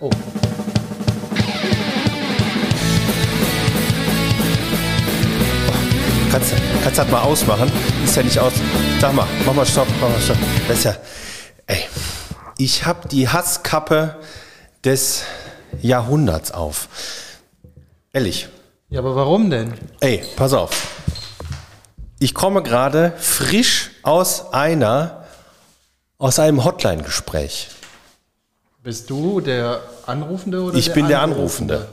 Oh. Kannst, kannst das mal ausmachen? Ist ja nicht aus. Sag mal, mach mal Stopp, mach mal Stopp. Das ist ja. Ey, ich hab die Hasskappe des Jahrhunderts auf. Ehrlich. Ja, aber warum denn? Ey, pass auf. Ich komme gerade frisch aus einer, aus einem Hotline-Gespräch. Bist du der Anrufende oder Ich bin der Anrufende.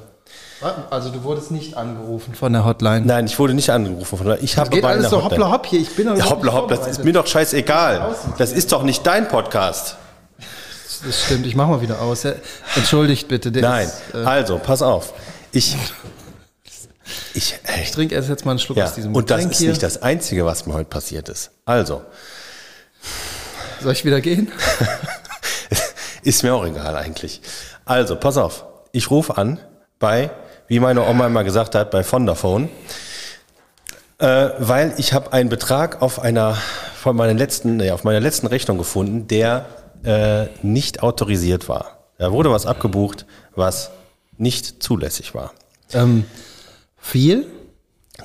Also du wurdest nicht angerufen von der Hotline. Nein, ich wurde nicht angerufen. Von der- ich habe Geht alles so Hotline- hoppla hopp hier. Ich bin doch Ja, hoppla hopp, das ist mir doch scheißegal. Das ist doch nicht dein Podcast. Das stimmt, ich mach mal wieder aus. Entschuldigt bitte. Der Nein, Ist, äh, also, pass auf. Ich, ich, ey, ich trinke erst jetzt mal einen Schluck ja, aus diesem und das Getränk ist hier. nicht das Einzige, was mir heute passiert ist. Also, Soll ich wieder gehen? ist mir auch egal eigentlich. Also, pass auf. Ich rufe an bei, wie meine Oma immer gesagt hat, bei Vodafone, äh, weil ich habe einen Betrag auf einer, von meiner letzten, nee, auf meiner letzten Rechnung gefunden, der äh, nicht autorisiert war. Da wurde was abgebucht, was nicht zulässig war. Ähm, viel?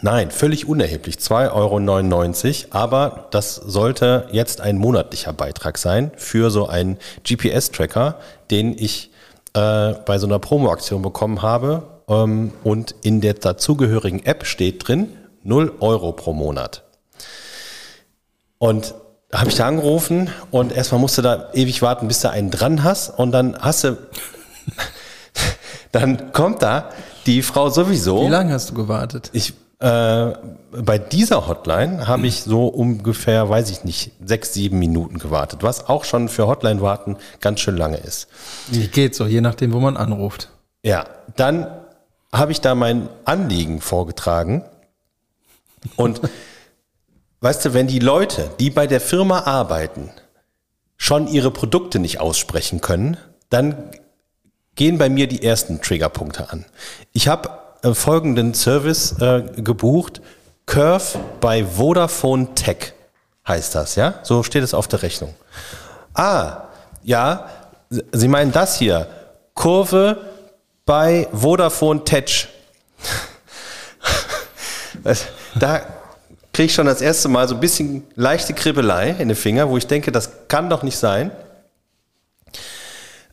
Nein, völlig unerheblich. 2,99 Euro. Aber das sollte jetzt ein monatlicher Beitrag sein für so einen GPS-Tracker, den ich äh, bei so einer Promo-Aktion bekommen habe. Ähm, und in der dazugehörigen App steht drin 0 Euro pro Monat. Und da habe ich da angerufen und erstmal musste da ewig warten, bis du einen dran hast. Und dann hast du, dann kommt da die Frau sowieso. Wie lange hast du gewartet? Ich, äh, bei dieser Hotline habe ich so ungefähr, weiß ich nicht, sechs, sieben Minuten gewartet, was auch schon für Hotline-Warten ganz schön lange ist. Wie geht so, je nachdem, wo man anruft. Ja, dann habe ich da mein Anliegen vorgetragen und weißt du, wenn die Leute, die bei der Firma arbeiten, schon ihre Produkte nicht aussprechen können, dann gehen bei mir die ersten Triggerpunkte an. Ich habe äh, folgenden Service äh, gebucht. Curve bei Vodafone Tech heißt das, ja? So steht es auf der Rechnung. Ah, ja, Sie meinen das hier. Kurve bei Vodafone Tech. Da kriege ich schon das erste Mal so ein bisschen leichte Kribbelei in den Finger, wo ich denke, das kann doch nicht sein.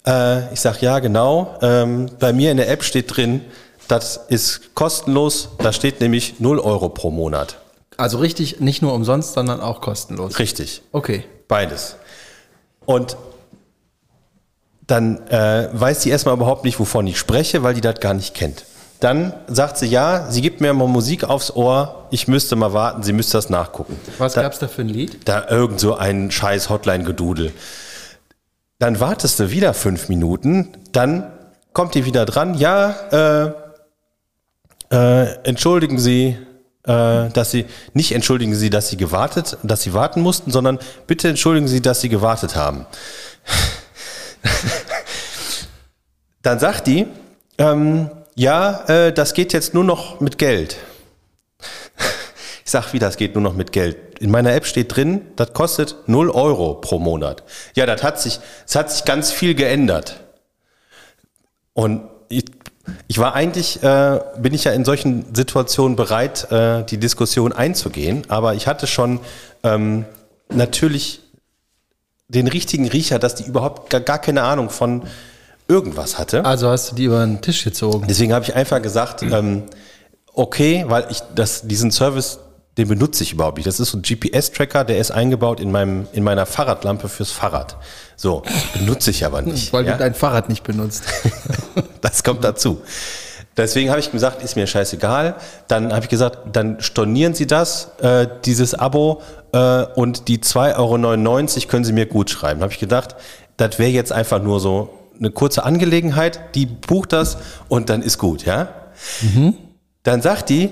Äh, ich sage, ja, genau. Ähm, bei mir in der App steht drin, das ist kostenlos. Da steht nämlich 0 Euro pro Monat. Also richtig, nicht nur umsonst, sondern auch kostenlos. Richtig. Okay. Beides. Und dann äh, weiß sie erstmal überhaupt nicht, wovon ich spreche, weil die das gar nicht kennt. Dann sagt sie, ja, sie gibt mir mal Musik aufs Ohr, ich müsste mal warten, sie müsste das nachgucken. Was da, gab's da für ein Lied? Da irgend so ein scheiß Hotline-Gedudel. Dann wartest du wieder fünf Minuten, dann kommt die wieder dran, ja, äh, äh, entschuldigen Sie, äh, dass Sie, nicht entschuldigen Sie, dass Sie gewartet, dass Sie warten mussten, sondern bitte entschuldigen Sie, dass Sie gewartet haben. Dann sagt die, ähm, ja, äh, das geht jetzt nur noch mit Geld. Ich sag, wie das geht nur noch mit Geld. In meiner App steht drin, das kostet 0 Euro pro Monat. Ja, das hat sich, es hat sich ganz viel geändert. Und ich, ich war eigentlich, äh, bin ich ja in solchen Situationen bereit, äh, die Diskussion einzugehen, aber ich hatte schon ähm, natürlich den richtigen Riecher, dass die überhaupt gar, gar keine Ahnung von irgendwas hatte. Also hast du die über den Tisch gezogen. Deswegen habe ich einfach gesagt, ähm, okay, weil ich das, diesen Service, den benutze ich überhaupt nicht. Das ist so ein GPS-Tracker, der ist eingebaut in meinem, in meiner Fahrradlampe fürs Fahrrad. So, benutze ich aber nicht. Weil ja? du dein Fahrrad nicht benutzt. Das kommt dazu. Deswegen habe ich gesagt, ist mir scheißegal. Dann habe ich gesagt, dann stornieren Sie das, äh, dieses Abo, äh, und die 2,99 Euro können Sie mir gut schreiben. Habe ich gedacht, das wäre jetzt einfach nur so eine kurze Angelegenheit, die bucht das und dann ist gut, ja? Dann sagt die,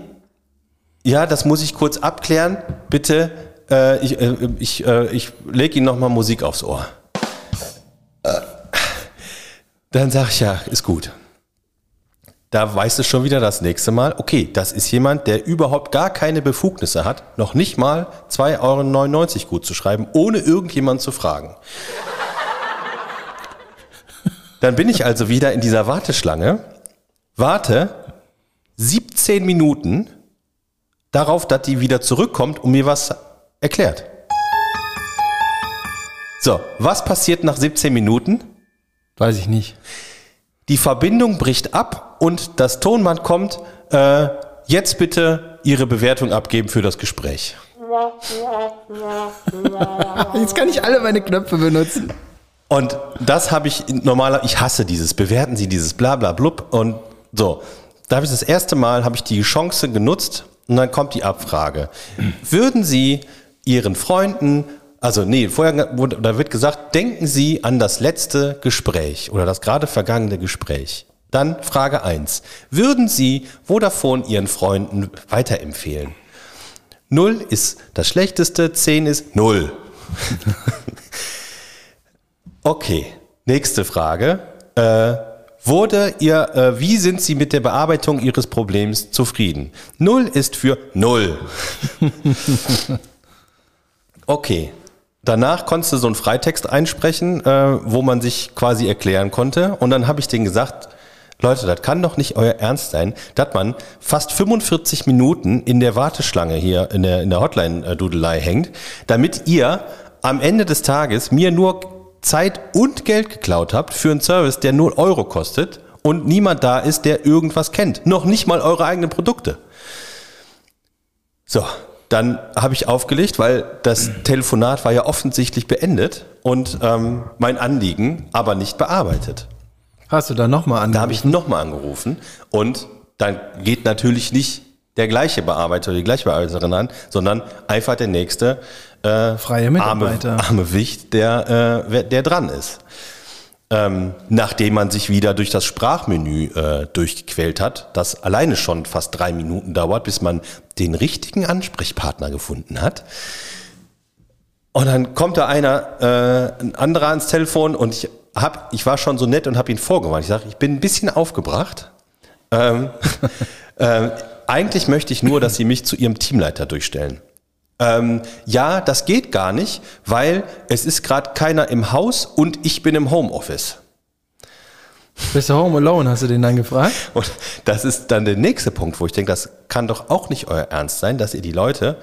ja, das muss ich kurz abklären, bitte, äh, ich, äh, ich, äh, ich lege Ihnen nochmal Musik aufs Ohr. Äh, Dann sag ich, ja, ist gut. Da weißt du schon wieder das nächste Mal, okay, das ist jemand, der überhaupt gar keine Befugnisse hat, noch nicht mal 2,99 Euro gut zu schreiben, ohne irgendjemand zu fragen. Dann bin ich also wieder in dieser Warteschlange, warte 17 Minuten darauf, dass die wieder zurückkommt und mir was erklärt. So, was passiert nach 17 Minuten? Weiß ich nicht. Die Verbindung bricht ab und das Tonband kommt. Äh, jetzt bitte Ihre Bewertung abgeben für das Gespräch. Jetzt kann ich alle meine Knöpfe benutzen. Und das habe ich normaler, ich hasse dieses, bewerten Sie dieses bla bla blub und so. Da habe ich das erste Mal, habe ich die Chance genutzt und dann kommt die Abfrage. Würden Sie Ihren Freunden, also nee, vorher wurde, da wird gesagt, denken Sie an das letzte Gespräch oder das gerade vergangene Gespräch. Dann Frage eins: Würden Sie Vodafone Ihren Freunden weiterempfehlen? Null ist das Schlechteste, zehn ist Null. okay, nächste Frage. Äh, wurde ihr, äh, wie sind Sie mit der Bearbeitung Ihres Problems zufrieden? Null ist für Null. okay. Danach konntest du so einen Freitext einsprechen, äh, wo man sich quasi erklären konnte. Und dann habe ich denen gesagt, Leute, das kann doch nicht euer Ernst sein, dass man fast 45 Minuten in der Warteschlange hier in der, in der Hotline-Dudelei hängt, damit ihr am Ende des Tages mir nur Zeit und Geld geklaut habt für einen Service, der 0 Euro kostet und niemand da ist, der irgendwas kennt. Noch nicht mal eure eigenen Produkte. So, dann habe ich aufgelegt, weil das Telefonat war ja offensichtlich beendet und ähm, mein Anliegen aber nicht bearbeitet. Hast du da nochmal Da habe ich nochmal angerufen und dann geht natürlich nicht der gleiche Bearbeiter oder die gleiche Bearbeiterin an, sondern einfach der nächste äh, Freie arme, Mitarbeiter. arme Wicht, der, äh, der dran ist. Ähm, nachdem man sich wieder durch das Sprachmenü äh, durchgequält hat, das alleine schon fast drei Minuten dauert, bis man den richtigen Ansprechpartner gefunden hat. Und dann kommt da einer, äh, ein anderer ans Telefon und ich hab, ich war schon so nett und habe ihn vorgewarnt. Ich sage, ich bin ein bisschen aufgebracht. Ähm, ähm, eigentlich möchte ich nur, dass Sie mich zu Ihrem Teamleiter durchstellen. Ähm, ja, das geht gar nicht, weil es ist gerade keiner im Haus und ich bin im Homeoffice. Bist du home alone, hast du den dann gefragt? Und das ist dann der nächste Punkt, wo ich denke, das kann doch auch nicht euer Ernst sein, dass ihr die Leute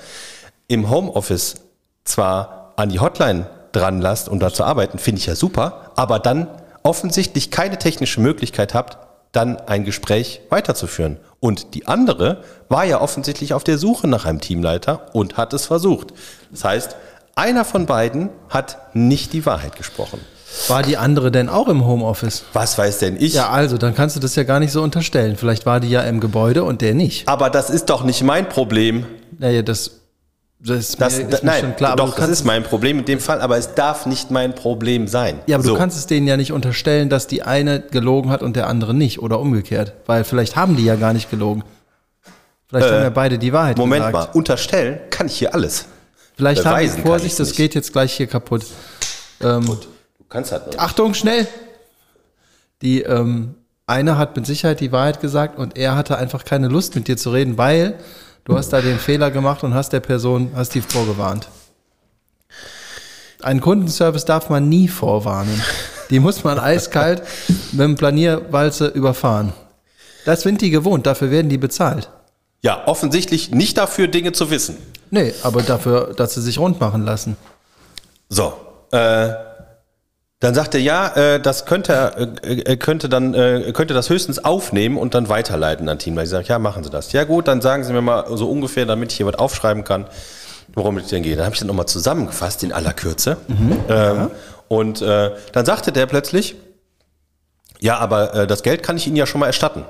im Homeoffice zwar an die Hotline dran lasst, um da zu arbeiten, finde ich ja super, aber dann offensichtlich keine technische Möglichkeit habt, dann ein Gespräch weiterzuführen. Und die andere war ja offensichtlich auf der Suche nach einem Teamleiter und hat es versucht. Das heißt, einer von beiden hat nicht die Wahrheit gesprochen. War die andere denn auch im Homeoffice? Was weiß denn ich? Ja, also, dann kannst du das ja gar nicht so unterstellen. Vielleicht war die ja im Gebäude und der nicht. Aber das ist doch nicht mein Problem. Naja, das, das ist Das, mir, ist nein, schon klar. doch, das ist mein Problem in dem Fall, aber es darf nicht mein Problem sein. ja, aber so. du kannst es denen ja nicht unterstellen, dass die eine gelogen hat und der andere nicht oder umgekehrt. Weil vielleicht haben die ja gar nicht gelogen. Vielleicht haben ja beide die Wahrheit Äh, Moment gesagt. mal, unterstellen kann ich hier alles. Vielleicht haben beweisen die kann Vorsicht, das geht jetzt gleich hier kaputt. Ähm, Du kannst halt nicht. Achtung, schnell! Die ähm, eine hat mit Sicherheit die Wahrheit gesagt und er hatte einfach keine Lust mit dir zu reden, weil du hast da den Fehler gemacht und hast der Person, hast die vorgewarnt. Einen Kundenservice darf man nie vorwarnen. Die muss man eiskalt mit dem Planierwalze überfahren. Das sind die gewohnt, dafür werden die bezahlt. Ja, offensichtlich nicht dafür, Dinge zu wissen. Nee, aber dafür, dass sie sich rund machen lassen. So, äh, dann sagt er, ja, äh, das könnte er, äh, er könnte dann, äh, könnte das höchstens aufnehmen und dann weiterleiten an Team. Ich sage, ja, machen Sie das. Ja gut, dann sagen Sie mir mal so ungefähr, damit ich hier was aufschreiben kann, worum es denn geht. Dann habe ich dann nochmal zusammengefasst in aller Kürze. ähm, Und äh, dann sagte der plötzlich, ja, aber äh, das Geld kann ich Ihnen ja schon mal erstatten.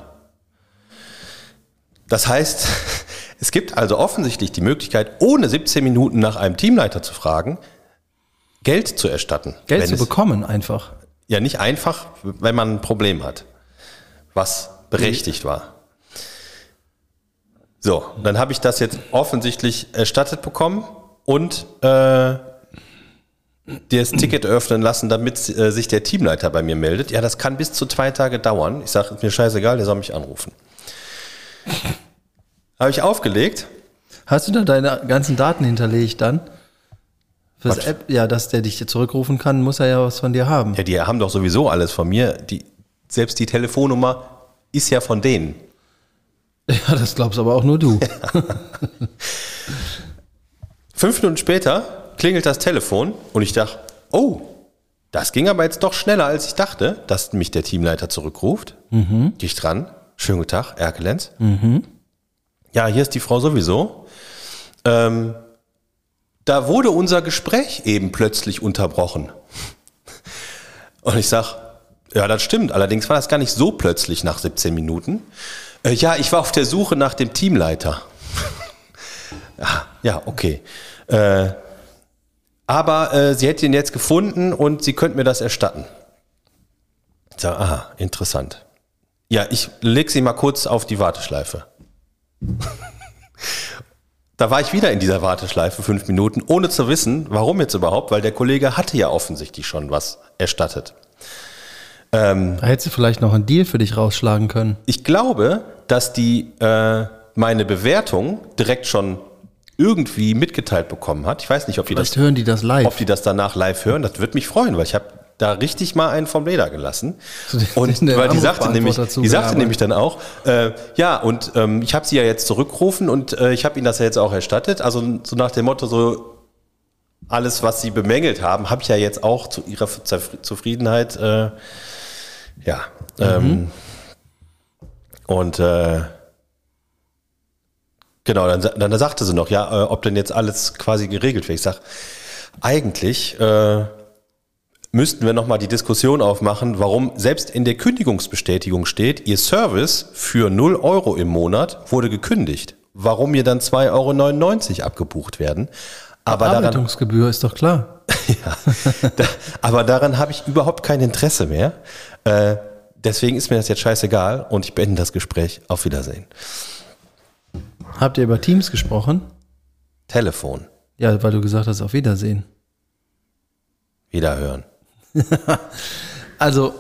Das heißt, es gibt also offensichtlich die Möglichkeit, ohne 17 Minuten nach einem Teamleiter zu fragen, Geld zu erstatten. Geld zu bekommen einfach. Ja, nicht einfach, wenn man ein Problem hat, was berechtigt war. So, dann habe ich das jetzt offensichtlich erstattet bekommen und äh, das Ticket öffnen lassen, damit äh, sich der Teamleiter bei mir meldet. Ja, das kann bis zu zwei Tage dauern. Ich sage, mir scheißegal, der soll mich anrufen. Habe ich aufgelegt. Hast du da deine ganzen Daten hinterlegt dann? Fürs Was? App, ja, dass der dich zurückrufen kann, muss er ja was von dir haben. Ja, die haben doch sowieso alles von mir. Die, selbst die Telefonnummer ist ja von denen. Ja, das glaubst aber auch nur du. Fünf Minuten später klingelt das Telefon und ich dachte, oh, das ging aber jetzt doch schneller, als ich dachte, dass mich der Teamleiter zurückruft. Mhm. Gehe ich dran. Schönen guten Tag, Erkelenz. Ja, hier ist die Frau sowieso. Ähm, da wurde unser Gespräch eben plötzlich unterbrochen. Und ich sag, ja, das stimmt. Allerdings war das gar nicht so plötzlich nach 17 Minuten. Äh, ja, ich war auf der Suche nach dem Teamleiter. ja, ja, okay. Äh, aber äh, sie hätte ihn jetzt gefunden und sie könnte mir das erstatten. Ich sag, aha, interessant. Ja, ich leg sie mal kurz auf die Warteschleife. Da war ich wieder in dieser Warteschleife fünf Minuten, ohne zu wissen, warum jetzt überhaupt, weil der Kollege hatte ja offensichtlich schon was erstattet. Da hättest du vielleicht noch einen Deal für dich rausschlagen können. Ich glaube, dass die äh, meine Bewertung direkt schon irgendwie mitgeteilt bekommen hat. Ich weiß nicht, ob die das hören die das live. ob die das danach live hören. Das würde mich freuen, weil ich habe da richtig mal einen vom Leder gelassen. Und weil die sagte nämlich, die sagte nämlich dann auch, äh, ja, und ähm, ich habe sie ja jetzt zurückgerufen und äh, ich habe ihnen das ja jetzt auch erstattet. Also so nach dem Motto so, alles, was sie bemängelt haben, habe ich ja jetzt auch zu ihrer Zuf- Zufriedenheit, äh, ja. Ähm, und äh, genau, dann, dann sagte sie noch, ja, äh, ob denn jetzt alles quasi geregelt wird. Ich sag, eigentlich äh, müssten wir nochmal die Diskussion aufmachen, warum selbst in der Kündigungsbestätigung steht, Ihr Service für 0 Euro im Monat wurde gekündigt. Warum mir dann 2,99 Euro abgebucht werden. Aber daran, Bearbeitungsgebühr ist doch klar. ja, da, aber daran habe ich überhaupt kein Interesse mehr. Äh, deswegen ist mir das jetzt scheißegal und ich beende das Gespräch. Auf Wiedersehen. Habt ihr über Teams gesprochen? Telefon. Ja, weil du gesagt hast, auf Wiedersehen. Wiederhören. Also,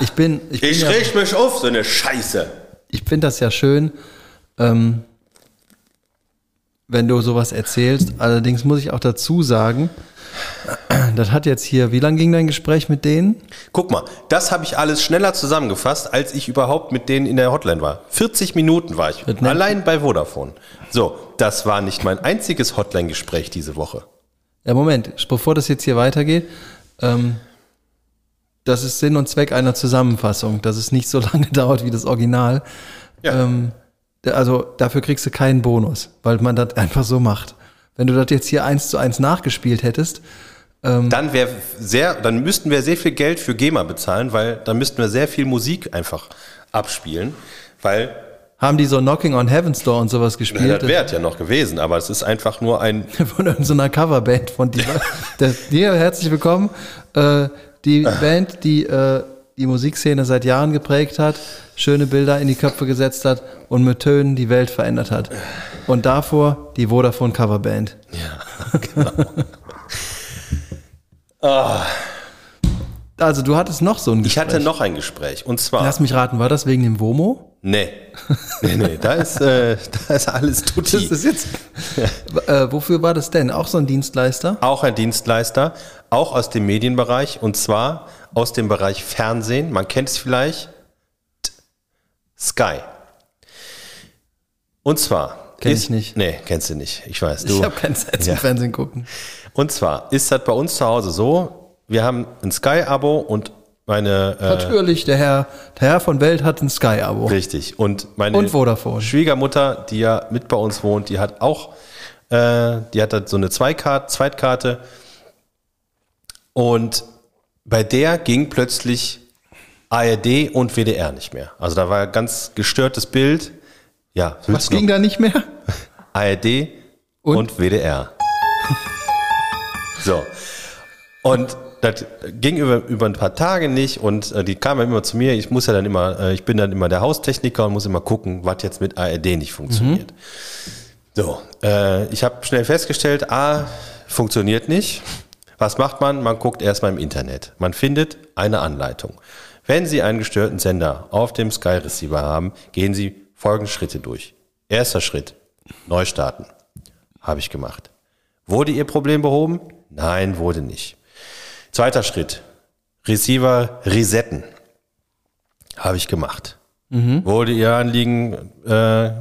ich bin, ich bin ja, reg mich auf, so eine Scheiße. ich finde das ja schön, ähm, wenn du sowas erzählst. Allerdings muss ich auch dazu sagen, das hat jetzt hier, wie lang ging dein Gespräch mit denen? Guck mal, das habe ich alles schneller zusammengefasst, als ich überhaupt mit denen in der Hotline war. 40 Minuten war ich nennt- allein bei Vodafone. So, das war nicht mein einziges Hotline-Gespräch diese Woche. Ja, Moment, bevor das jetzt hier weitergeht, ähm, das ist Sinn und Zweck einer Zusammenfassung, dass es nicht so lange dauert wie das Original. Ja. Ähm, also dafür kriegst du keinen Bonus, weil man das einfach so macht. Wenn du das jetzt hier eins zu eins nachgespielt hättest, Dann wäre sehr, dann müssten wir sehr viel Geld für GEMA bezahlen, weil dann müssten wir sehr viel Musik einfach abspielen, weil haben die so Knocking on Heaven's Door und sowas ja, gespielt. das wäre ja noch gewesen, aber es ist einfach nur ein von irgendeiner Coverband von dir. Hier, herzlich willkommen. Äh, die Band, die äh, die Musikszene seit Jahren geprägt hat, schöne Bilder in die Köpfe gesetzt hat und mit Tönen die Welt verändert hat. Und davor die Vodafone Coverband. Also du hattest noch so ein Ich Gespräch. hatte noch ein Gespräch und zwar Lass mich raten, war das wegen dem Womo? nee. Nee, nee, da ist äh, da ist alles tutti. Das ist jetzt. äh, wofür war das denn? Auch so ein Dienstleister? auch ein Dienstleister, auch aus dem Medienbereich und zwar aus dem Bereich Fernsehen. Man kennt es vielleicht. Sky. Und zwar. Kenn ist- ich nicht. Nee, kennst du nicht. Ich weiß. Du, Ich habe keine Zeit zum Ja. Fernsehen gucken. Und zwar ist das bei uns zu Hause so, wir haben ein Sky-Abo und meine äh, Natürlich, der Herr, der Herr von Welt hat ein Sky-Abo. Richtig. Und meine Und Vodafone. Schwiegermutter, die ja mit bei uns wohnt, die hat auch, äh, die hat da so eine Zweikarte, Zweitkarte. Und bei der ging plötzlich ARD und WDR nicht mehr. Also da war ein ganz gestörtes Bild. Ja, Was ging da nicht mehr? ARD und, Und? WDR. so. Und das ging über, über ein paar Tage nicht und äh, die kamen immer zu mir. Ich muss ja dann immer, äh, ich bin dann immer der Haustechniker und muss immer gucken, was jetzt mit ARD nicht funktioniert. So, äh, ich habe schnell festgestellt, A, funktioniert nicht. Was macht man? Man guckt erstmal im Internet. Man findet eine Anleitung. Wenn Sie einen gestörten Sender auf dem Sky Receiver haben, gehen Sie folgende Schritte durch. Erster Schritt, neu starten. Habe ich gemacht. Wurde Ihr Problem behoben? Nein, wurde nicht. Zweiter Schritt. Receiver resetten. Habe ich gemacht. Wurde Ihr Anliegen äh,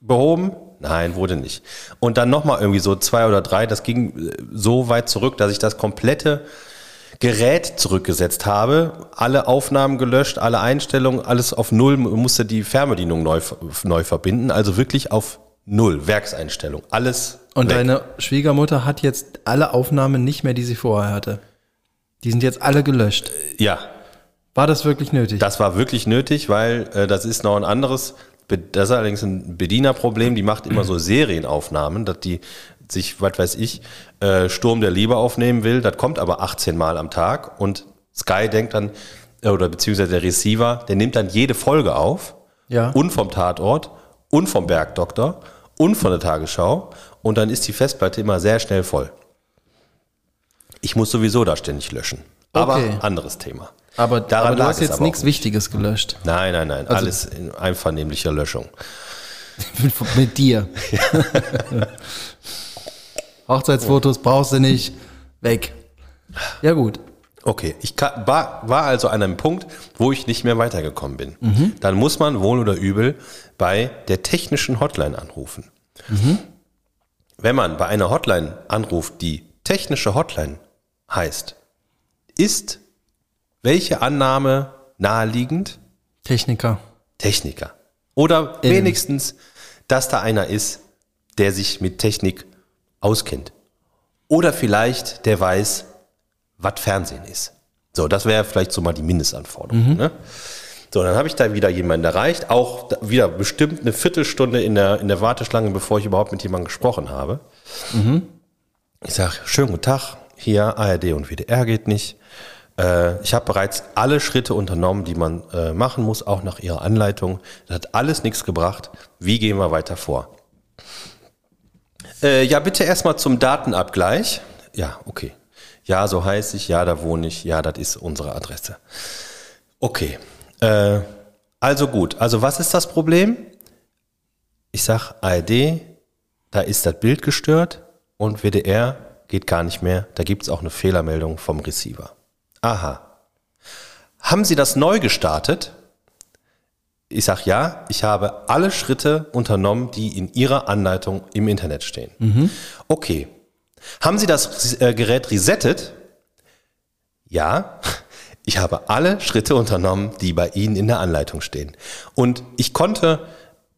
behoben? Nein, wurde nicht. Und dann nochmal irgendwie so zwei oder drei. Das ging äh, so weit zurück, dass ich das komplette Gerät zurückgesetzt habe, alle Aufnahmen gelöscht, alle Einstellungen, alles auf Null, musste die Fernbedienung neu, neu verbinden, also wirklich auf Null, Werkseinstellung, alles Und weg. deine Schwiegermutter hat jetzt alle Aufnahmen nicht mehr, die sie vorher hatte. Die sind jetzt alle gelöscht. Ja, War das wirklich nötig? das war wirklich nötig, weil äh, das ist noch ein anderes, das ist allerdings ein Bedienerproblem, die macht immer so Serienaufnahmen, dass die sich, was weiß ich, äh, Sturm der Liebe aufnehmen will, das kommt aber 18 Mal am Tag und Sky denkt dann, äh, oder beziehungsweise der Receiver, der nimmt dann jede Folge auf Ja. und vom Tatort und vom Bergdoktor und von der Tagesschau und dann ist die Festplatte immer sehr schnell voll. Ich muss sowieso da ständig löschen. Aber Okay. anderes Thema. Aber, Daran aber du hast jetzt nichts. Wichtiges gelöscht. Nein, nein, nein. Also- alles in einvernehmlicher Löschung. Mit dir. Hochzeitsfotos brauchst du nicht. Weg. Ja, gut. Okay, ich war, war also an einem Punkt, wo ich nicht mehr weitergekommen bin. Dann muss man wohl oder übel bei der technischen Hotline anrufen. Wenn man bei einer Hotline anruft, die technische Hotline heißt, ist welche Annahme naheliegend? Techniker. Techniker. Oder Innen. wenigstens, dass da einer ist, der sich mit Technik auskennt. Oder vielleicht, der weiß, was Fernsehen ist. So, das wäre vielleicht so mal die Mindestanforderung. Ne? So, dann habe ich da wieder jemanden erreicht, auch wieder bestimmt eine Viertelstunde in der, in der Warteschlange, bevor ich überhaupt mit jemandem gesprochen habe. Ich sage, schönen guten Tag, hier ARD und WDR geht nicht. Äh, ich habe bereits alle Schritte unternommen, die man äh, machen muss, auch nach Ihrer Anleitung. Das hat alles nichts gebracht. Wie gehen wir weiter vor? Äh, ja, bitte erstmal zum Datenabgleich. Ja, okay. Ja, so heiße ich, ja, da wohne ich, ja, das ist unsere Adresse. Okay. Also gut, also was ist das Problem? Ich sag ARD, da ist das Bild gestört und WDR geht gar nicht mehr. Da gibt es auch eine Fehlermeldung vom Receiver. Aha. Haben Sie das neu gestartet? Ich sag ja, ich habe alle Schritte unternommen, die in Ihrer Anleitung im Internet stehen. Okay. Haben Sie das äh, Gerät resettet? Ja, ich habe alle Schritte unternommen, die bei Ihnen in der Anleitung stehen. Und ich konnte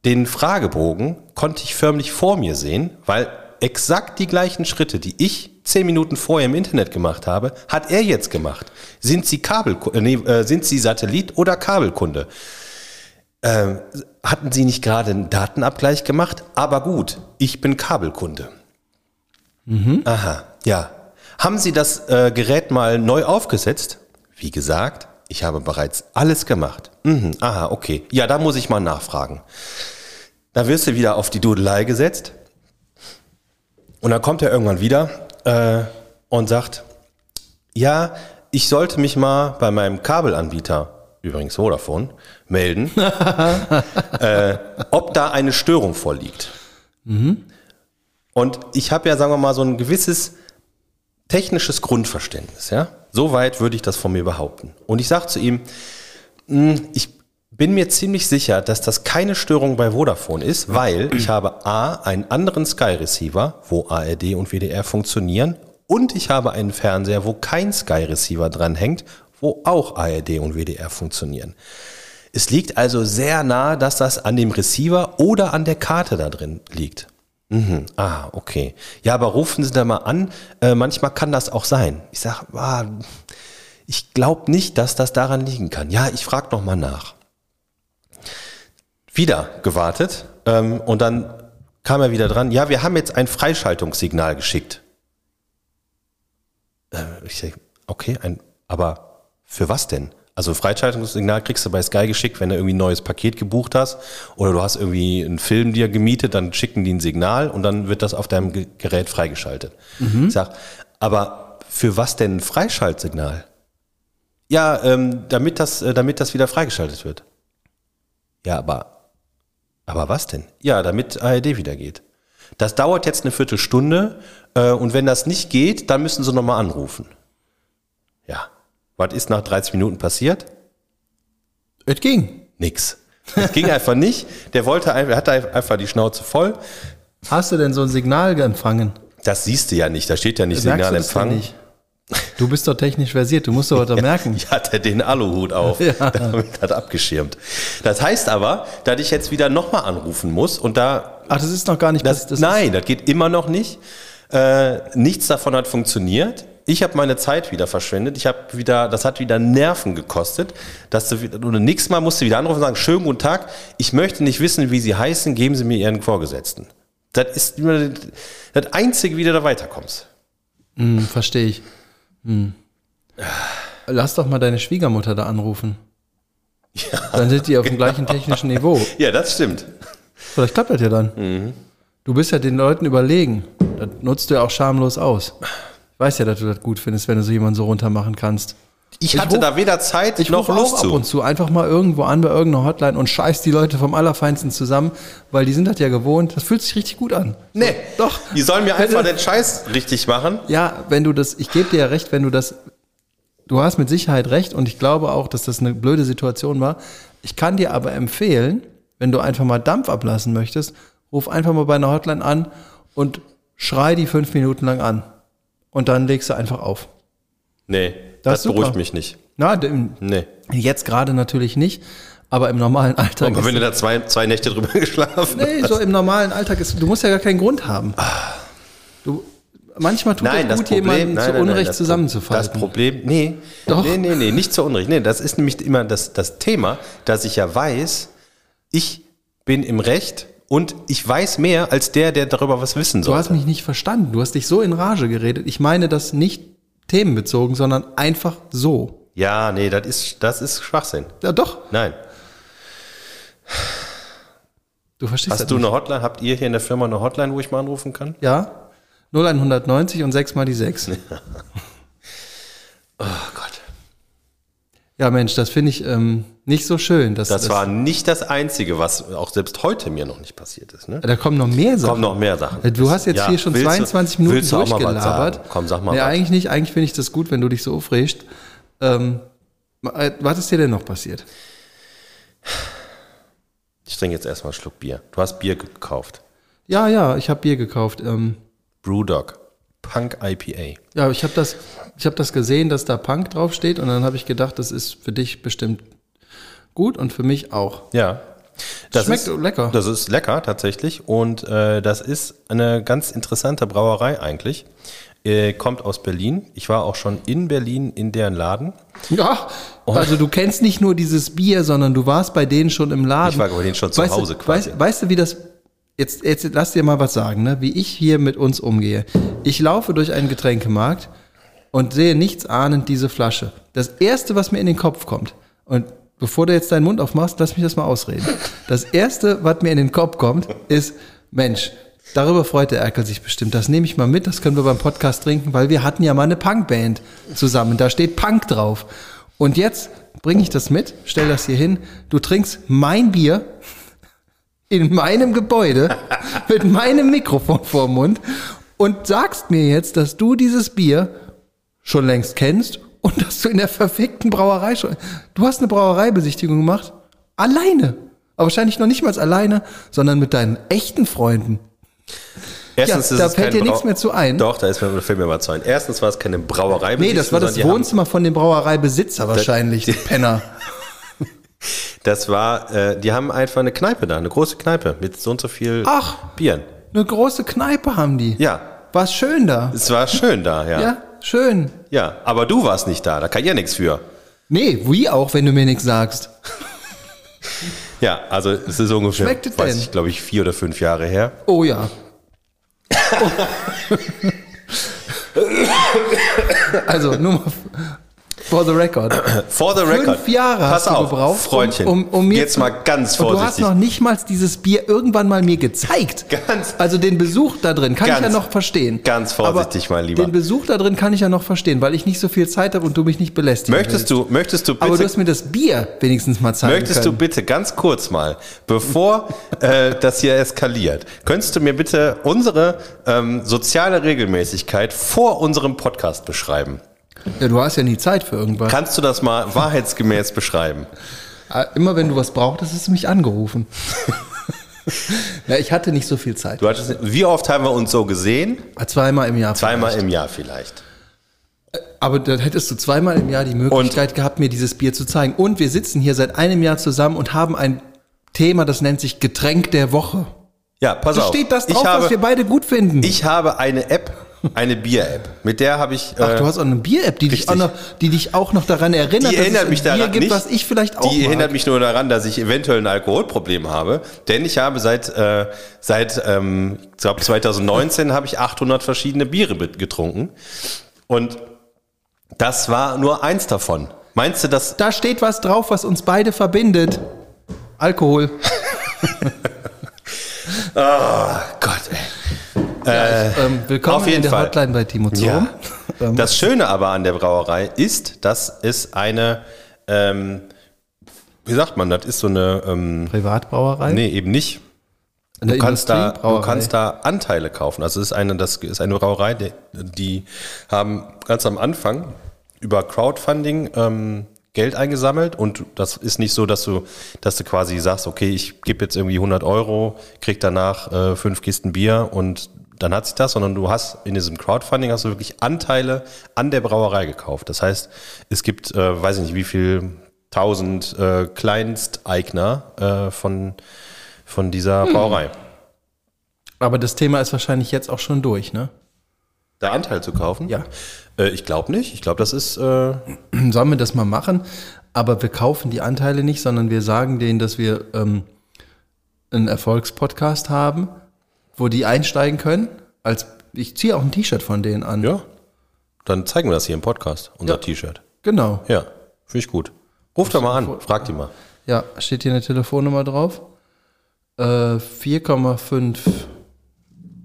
den Fragebogen, konnte ich förmlich vor mir sehen, weil exakt die gleichen Schritte, die ich zehn Minuten vorher im Internet gemacht habe, hat er jetzt gemacht. Sind Sie Kabel, äh, nee, äh, sind Sie Satellit oder Kabelkunde? Ähm, hatten Sie nicht gerade einen Datenabgleich gemacht? Aber gut, ich bin Kabelkunde. Aha, ja. Haben Sie das äh, Gerät mal neu aufgesetzt? Wie gesagt, ich habe bereits alles gemacht. Mhm, aha, okay. Ja, da muss ich mal nachfragen. Da wirst du wieder auf die Dudelei gesetzt. Und dann kommt er irgendwann wieder äh, und sagt, ja, ich sollte mich mal bei meinem Kabelanbieter, übrigens Vodafone, melden, äh, ob da eine Störung vorliegt. Und ich habe ja, sagen wir mal, so ein gewisses technisches Grundverständnis. Ja? So weit würde ich das von mir behaupten. Und ich sage zu ihm, "Mh, ich bin mir ziemlich sicher, dass das keine Störung bei Vodafone ist, weil ich habe A, einen anderen Sky Receiver, wo ARD und WDR funktionieren, und ich habe einen Fernseher, wo kein Sky Receiver dranhängt, wo auch ARD und WDR funktionieren. Es liegt also sehr nahe, dass das an dem Receiver oder an der Karte da drin liegt. Mhm. Ah, okay. Ja, aber rufen Sie da mal an. Äh, manchmal kann das auch sein. Ich sage, ah, ich glaube nicht, dass das daran liegen kann. Ja, ich frage noch mal nach. Wieder gewartet ähm, und dann kam er wieder dran. Ja, wir haben jetzt ein Freischaltungssignal geschickt. Äh, ich sag, okay, ein, aber für was denn? Also ein Freischaltungssignal kriegst du bei Sky geschickt, wenn du irgendwie ein neues Paket gebucht hast oder du hast irgendwie einen Film dir gemietet, dann schicken die ein Signal und dann wird das auf deinem Ge- Gerät freigeschaltet. Ich sag, aber für was denn ein Freischaltsignal? Ja, ähm, damit das, äh, damit das wieder freigeschaltet wird. Ja, aber, aber was denn? Ja, damit ARD wieder geht. Das dauert jetzt eine Viertelstunde äh, und wenn das nicht geht, dann müssen Sie nochmal anrufen. Ja. Was ist nach 30 Minuten passiert? Es ging. Nix. Es ging einfach nicht. Der wollte einfach, er hatte einfach die Schnauze voll. Hast du denn so ein Signal empfangen? Das siehst du ja nicht. Da steht ja nicht Merkst du Du bist doch technisch versiert, du musst doch was merken. Ich hatte den Aluhut auf. Ja. Damit hat abgeschirmt. Das heißt aber, dass ich jetzt wieder nochmal anrufen muss und da Ach, das ist noch gar nicht Das, das nein, das geht immer noch nicht. Äh, nichts davon hat funktioniert. Ich habe meine Zeit wieder verschwendet. Ich habe wieder, das hat wieder Nerven gekostet. Dass du, und nächstes Mal musst du wieder anrufen und sagen, schönen guten Tag, ich möchte nicht wissen, wie Sie heißen, geben Sie mir Ihren Vorgesetzten. Das ist immer das Einzige, wie du da weiterkommst. Hm, verstehe ich. Hm. Lass doch mal deine Schwiegermutter da anrufen. dann sind die auf dem gleichen technischen Niveau. Ja, das stimmt. Vielleicht klappt das ja dann. Mhm. Du bist ja den Leuten überlegen. Das nutzt du ja auch schamlos aus. Ich weiß ja, dass du das gut findest, wenn du so jemanden so runter machen kannst. Ich, Ich hatte ruf- da weder Zeit Ich noch Lust auch ab zu. und zu einfach mal irgendwo an bei irgendeiner Hotline und scheiß die Leute vom Allerfeinsten zusammen, weil die sind das ja gewohnt. Das fühlt sich richtig gut an. Nee, Doch. Die sollen mir einfach du- den Scheiß richtig machen. Ja, wenn du das, ich gebe dir ja recht, wenn du das, du hast mit Sicherheit recht und ich glaube auch, dass das eine blöde Situation war. Ich kann dir aber empfehlen, wenn du einfach mal Dampf ablassen möchtest, ruf einfach mal bei einer Hotline an und schrei die fünf Minuten lang an. Und dann legst du einfach auf. Nee, Das das, super. beruhigt mich nicht. Na, Nee. jetzt gerade natürlich nicht, aber im normalen Alltag. Aber wenn du da zwei, zwei Nächte drüber geschlafen Nee, hast. so im normalen Alltag ist, du musst ja gar keinen Grund haben. Du, manchmal tut Nein, es das gut, Problem, jemanden nein, zu nein, nein, Unrecht das, zusammenzufalten. Das Problem, nee, Doch. nee, nee, nee, nicht zu Unrecht. Nee, das ist nämlich immer das, das Thema, dass ich ja weiß, ich bin im Recht und ich weiß mehr als der, der darüber was wissen Du soll. hast mich nicht verstanden. Du hast dich so in Rage geredet. Ich meine das nicht themenbezogen, sondern einfach so. Ja, nee, das ist, das ist Schwachsinn. Ja, doch. Nein. Du verstehst Hast das du nicht. eine Hotline? Habt ihr hier in der Firma eine Hotline, wo ich mal anrufen kann? Ja? 0190 und 6 mal die 6. Oh Gott. Ja, Mensch, das finde ich ähm, nicht so schön. Dass, Das war nicht das Einzige, was auch selbst heute mir noch nicht passiert ist. Ne? Da kommen noch mehr Sachen. Kommen noch mehr Sachen. Du hast jetzt Ja, hier schon willst du- 22 Minuten willst du was durchgelabert. Komm, sag mal Nee, was. eigentlich nicht. Eigentlich finde ich das gut, wenn du dich so aufregst. Ähm, äh, was ist dir denn noch passiert? Ich trinke jetzt erstmal einen Schluck Bier. Du hast Bier gekauft. Ja, ja, ich habe Bier gekauft. Ähm, Brewdog. Punk IPA. ja, ich habe das, ich habe das gesehen, dass da Punk draufsteht und dann habe ich gedacht, das ist für dich bestimmt gut und für mich auch. Ja. Das Schmeckt ist, lecker. Das ist lecker tatsächlich. Und äh, das ist eine ganz interessante Brauerei eigentlich. Äh, kommt aus Berlin. Ich war auch schon in Berlin in deren Laden. Ja, also du kennst nicht nur dieses Bier, sondern du warst bei denen schon im Laden. Ich war bei denen schon zu weißt Hause du, quasi. Weißt, weißt du, wie das. Jetzt, jetzt lass dir mal was sagen, ne? wie ich hier mit uns umgehe. Ich laufe durch einen Getränkemarkt und sehe nichts ahnend diese Flasche. Das erste, was mir in den Kopf kommt, und bevor du jetzt deinen Mund aufmachst, lass mich das mal ausreden. Das erste, was mir in den Kopf kommt, ist, Mensch, darüber freut der Erkel sich bestimmt. Das nehme ich mal mit, das können wir beim Podcast trinken, weil wir hatten ja mal eine Punkband zusammen. Da steht Punk drauf. Und jetzt bringe ich das mit, stell das hier hin. Du trinkst mein Bier in meinem Gebäude mit meinem Mikrofon vor dem Mund und sagst mir jetzt, dass du dieses Bier schon längst kennst und dass du in der verfickten Brauerei schon. Du hast eine Brauereibesichtigung gemacht? Alleine. Aber wahrscheinlich noch nicht mal alleine, sondern mit deinen echten Freunden. Erstens Ja, da fällt dir nichts Brau- mehr zu ein. Doch, da ist mir, fällt mir mal zu ein. Erstens war es keine Brauerei. Nee, das war das Wohnzimmer von dem Brauereibesitzer wahrscheinlich, du Penner. Das war, äh, die haben einfach eine Kneipe da, eine große Kneipe mit so und so viel Ach. Bieren. Eine große Kneipe haben die. Ja, War schön da. es war schön da, ja. Ja, ja. schön. aber du warst nicht da, da kann ich ja nichts für. Nee, wie auch, wenn du mir nichts sagst. Ja, also es ist ungefähr, Schmeckt es weiß denn? ich, glaube ich, vier oder fünf Jahre her. Oh ja. also nur mal For the record. For the record. Fünf Jahre Pass hast du auf, gebraucht, Freundchen. um, um, um mir jetzt zu- mal ganz Und du hast vorsichtig. noch nicht mal dieses Bier irgendwann mal mir gezeigt. Ganz- Also den Besuch da drin kann ich ja Ganz- noch verstehen. ganz vorsichtig, Aber mein Lieber. Den Besuch da drin kann ich ja noch verstehen, weil ich nicht so viel Zeit habe und du mich nicht belästigen möchtest willst. du, möchtest du bitte, Aber du hast mir das Bier wenigstens mal zeigen möchtest können. du bitte ganz kurz mal, bevor äh, das hier eskaliert, könntest du mir bitte unsere ähm, soziale Regelmäßigkeit vor unserem Podcast beschreiben? Ja, du hast ja nie Zeit für irgendwas. Kannst du das mal wahrheitsgemäß beschreiben? Ah, Immer wenn du was brauchtest, hast du mich angerufen. ja, ich hatte nicht so viel Zeit. Du hattest, wie oft haben wir uns so gesehen? Zweimal im Jahr. Zweimal vielleicht. im Jahr vielleicht. Aber dann hättest du zweimal im Jahr die Möglichkeit gehabt, mir dieses Bier zu zeigen. Und wir sitzen hier seit einem Jahr zusammen und haben ein Thema, das nennt sich Getränk der Woche. Ja, pass Da auf. steht das ich drauf, habe, was wir beide gut finden. ich habe eine App, eine Bier-App. Mit der habe ich. Ach, äh, du hast auch eine Bier-App, die dich, auch noch, die dich auch noch daran erinnert, die dass erinnert es mich daran Bier gibt, nicht. was ich vielleicht auch Die mag. erinnert mich nur daran, dass ich eventuell ein Alkoholproblem habe, denn ich habe seit äh, seit ähm, ich glaube 2019 habe ich 800 verschiedene Biere getrunken und das war nur eins davon. Meinst du, dass Da steht was drauf, was uns beide verbindet. Alkohol. Gott, ey. Ähm, willkommen auf jeden in der Fall. Hotline bei Timo Zoom. Ja. Ähm, Das Schöne aber an der Brauerei ist, dass es eine ähm, wie sagt man, das ist so eine ähm, Privatbrauerei. nee, eben nicht. Du kannst, da, du kannst da Anteile kaufen. Also es ist eine, das ist eine Brauerei, die, die haben ganz am Anfang über Crowdfunding ähm, Geld eingesammelt und das ist nicht so, dass du, dass du quasi sagst, okay, ich gebe jetzt irgendwie 100 Euro, krieg danach äh, fünf Kisten Bier und dann hat sich das, sondern du hast in diesem Crowdfunding hast du wirklich Anteile an der Brauerei gekauft. Das heißt, es gibt, äh, weiß ich nicht, wie viel tausend äh, Kleinsteigner äh, von, von dieser Brauerei. Aber das Thema ist wahrscheinlich jetzt auch schon durch, ne? Da Anteil zu kaufen? Ja. Äh, ich glaube nicht. Ich glaube, das ist. Äh, Sollen wir das mal machen? Aber wir kaufen die Anteile nicht, sondern wir sagen denen, dass wir ähm, einen Erfolgspodcast haben, wo die einsteigen können. Als ich ziehe auch ein T-Shirt von denen an. ja. Dann zeigen wir das hier im Podcast, unser Ja. T-Shirt. Genau. Ja, finde ich gut. Ruf doch mal an, frag die mal. Ja, steht hier eine Telefonnummer drauf. Äh, 4,5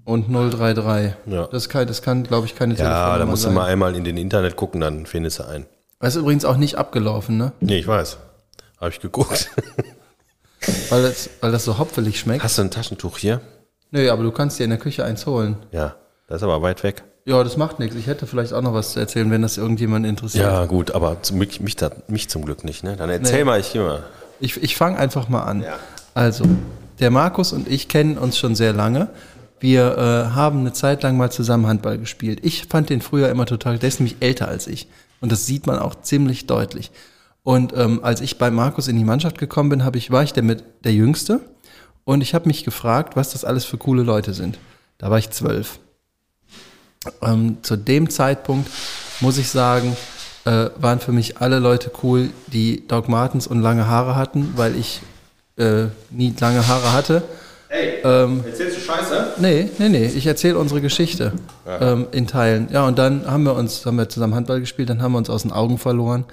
und 033. Ja. Das, kann, das kann, glaube ich, keine Ja, Telefonnummer da musst du sein. mal einmal in den Internet gucken, dann findest du einen. Das ist übrigens auch nicht abgelaufen, ne? Nee, ich weiß. Habe ich geguckt. Weil das, weil das so hopfelig schmeckt. Hast du ein Taschentuch hier? Nö, aber du kannst dir in der Küche eins holen. Ja, das ist aber weit weg. Ja, das macht nichts. Ich hätte vielleicht auch noch was zu erzählen, wenn das irgendjemand interessiert. Ja, gut, aber zum, mich, mich, mich zum Glück nicht. Ne? Dann erzähl Nee. mal, ich immer. Ich, ich fange einfach mal an. Ja. Also, der Markus und ich kennen uns schon sehr lange. Wir äh, haben eine Zeit lang mal zusammen Handball gespielt. Ich fand den früher immer total, der ist nämlich älter als ich. Und das sieht man auch ziemlich deutlich. Und ähm, als ich bei Markus in die Mannschaft gekommen bin, hab ich, war ich der, mit, der Jüngste. Und ich habe mich gefragt, was das alles für coole Leute sind. Da war ich zwölf. Ähm, zu dem Zeitpunkt, muss ich sagen, äh, waren für mich alle Leute cool, die Doc Martens und lange Haare hatten, weil ich äh, nie lange Haare hatte. Ey, Ähm, erzählst du Scheiße? Nee, nee, nee, ich erzähle unsere Geschichte ähm, in Teilen. Ja, und dann haben wir uns, haben wir zusammen Handball gespielt, dann haben wir uns aus den Augen verloren.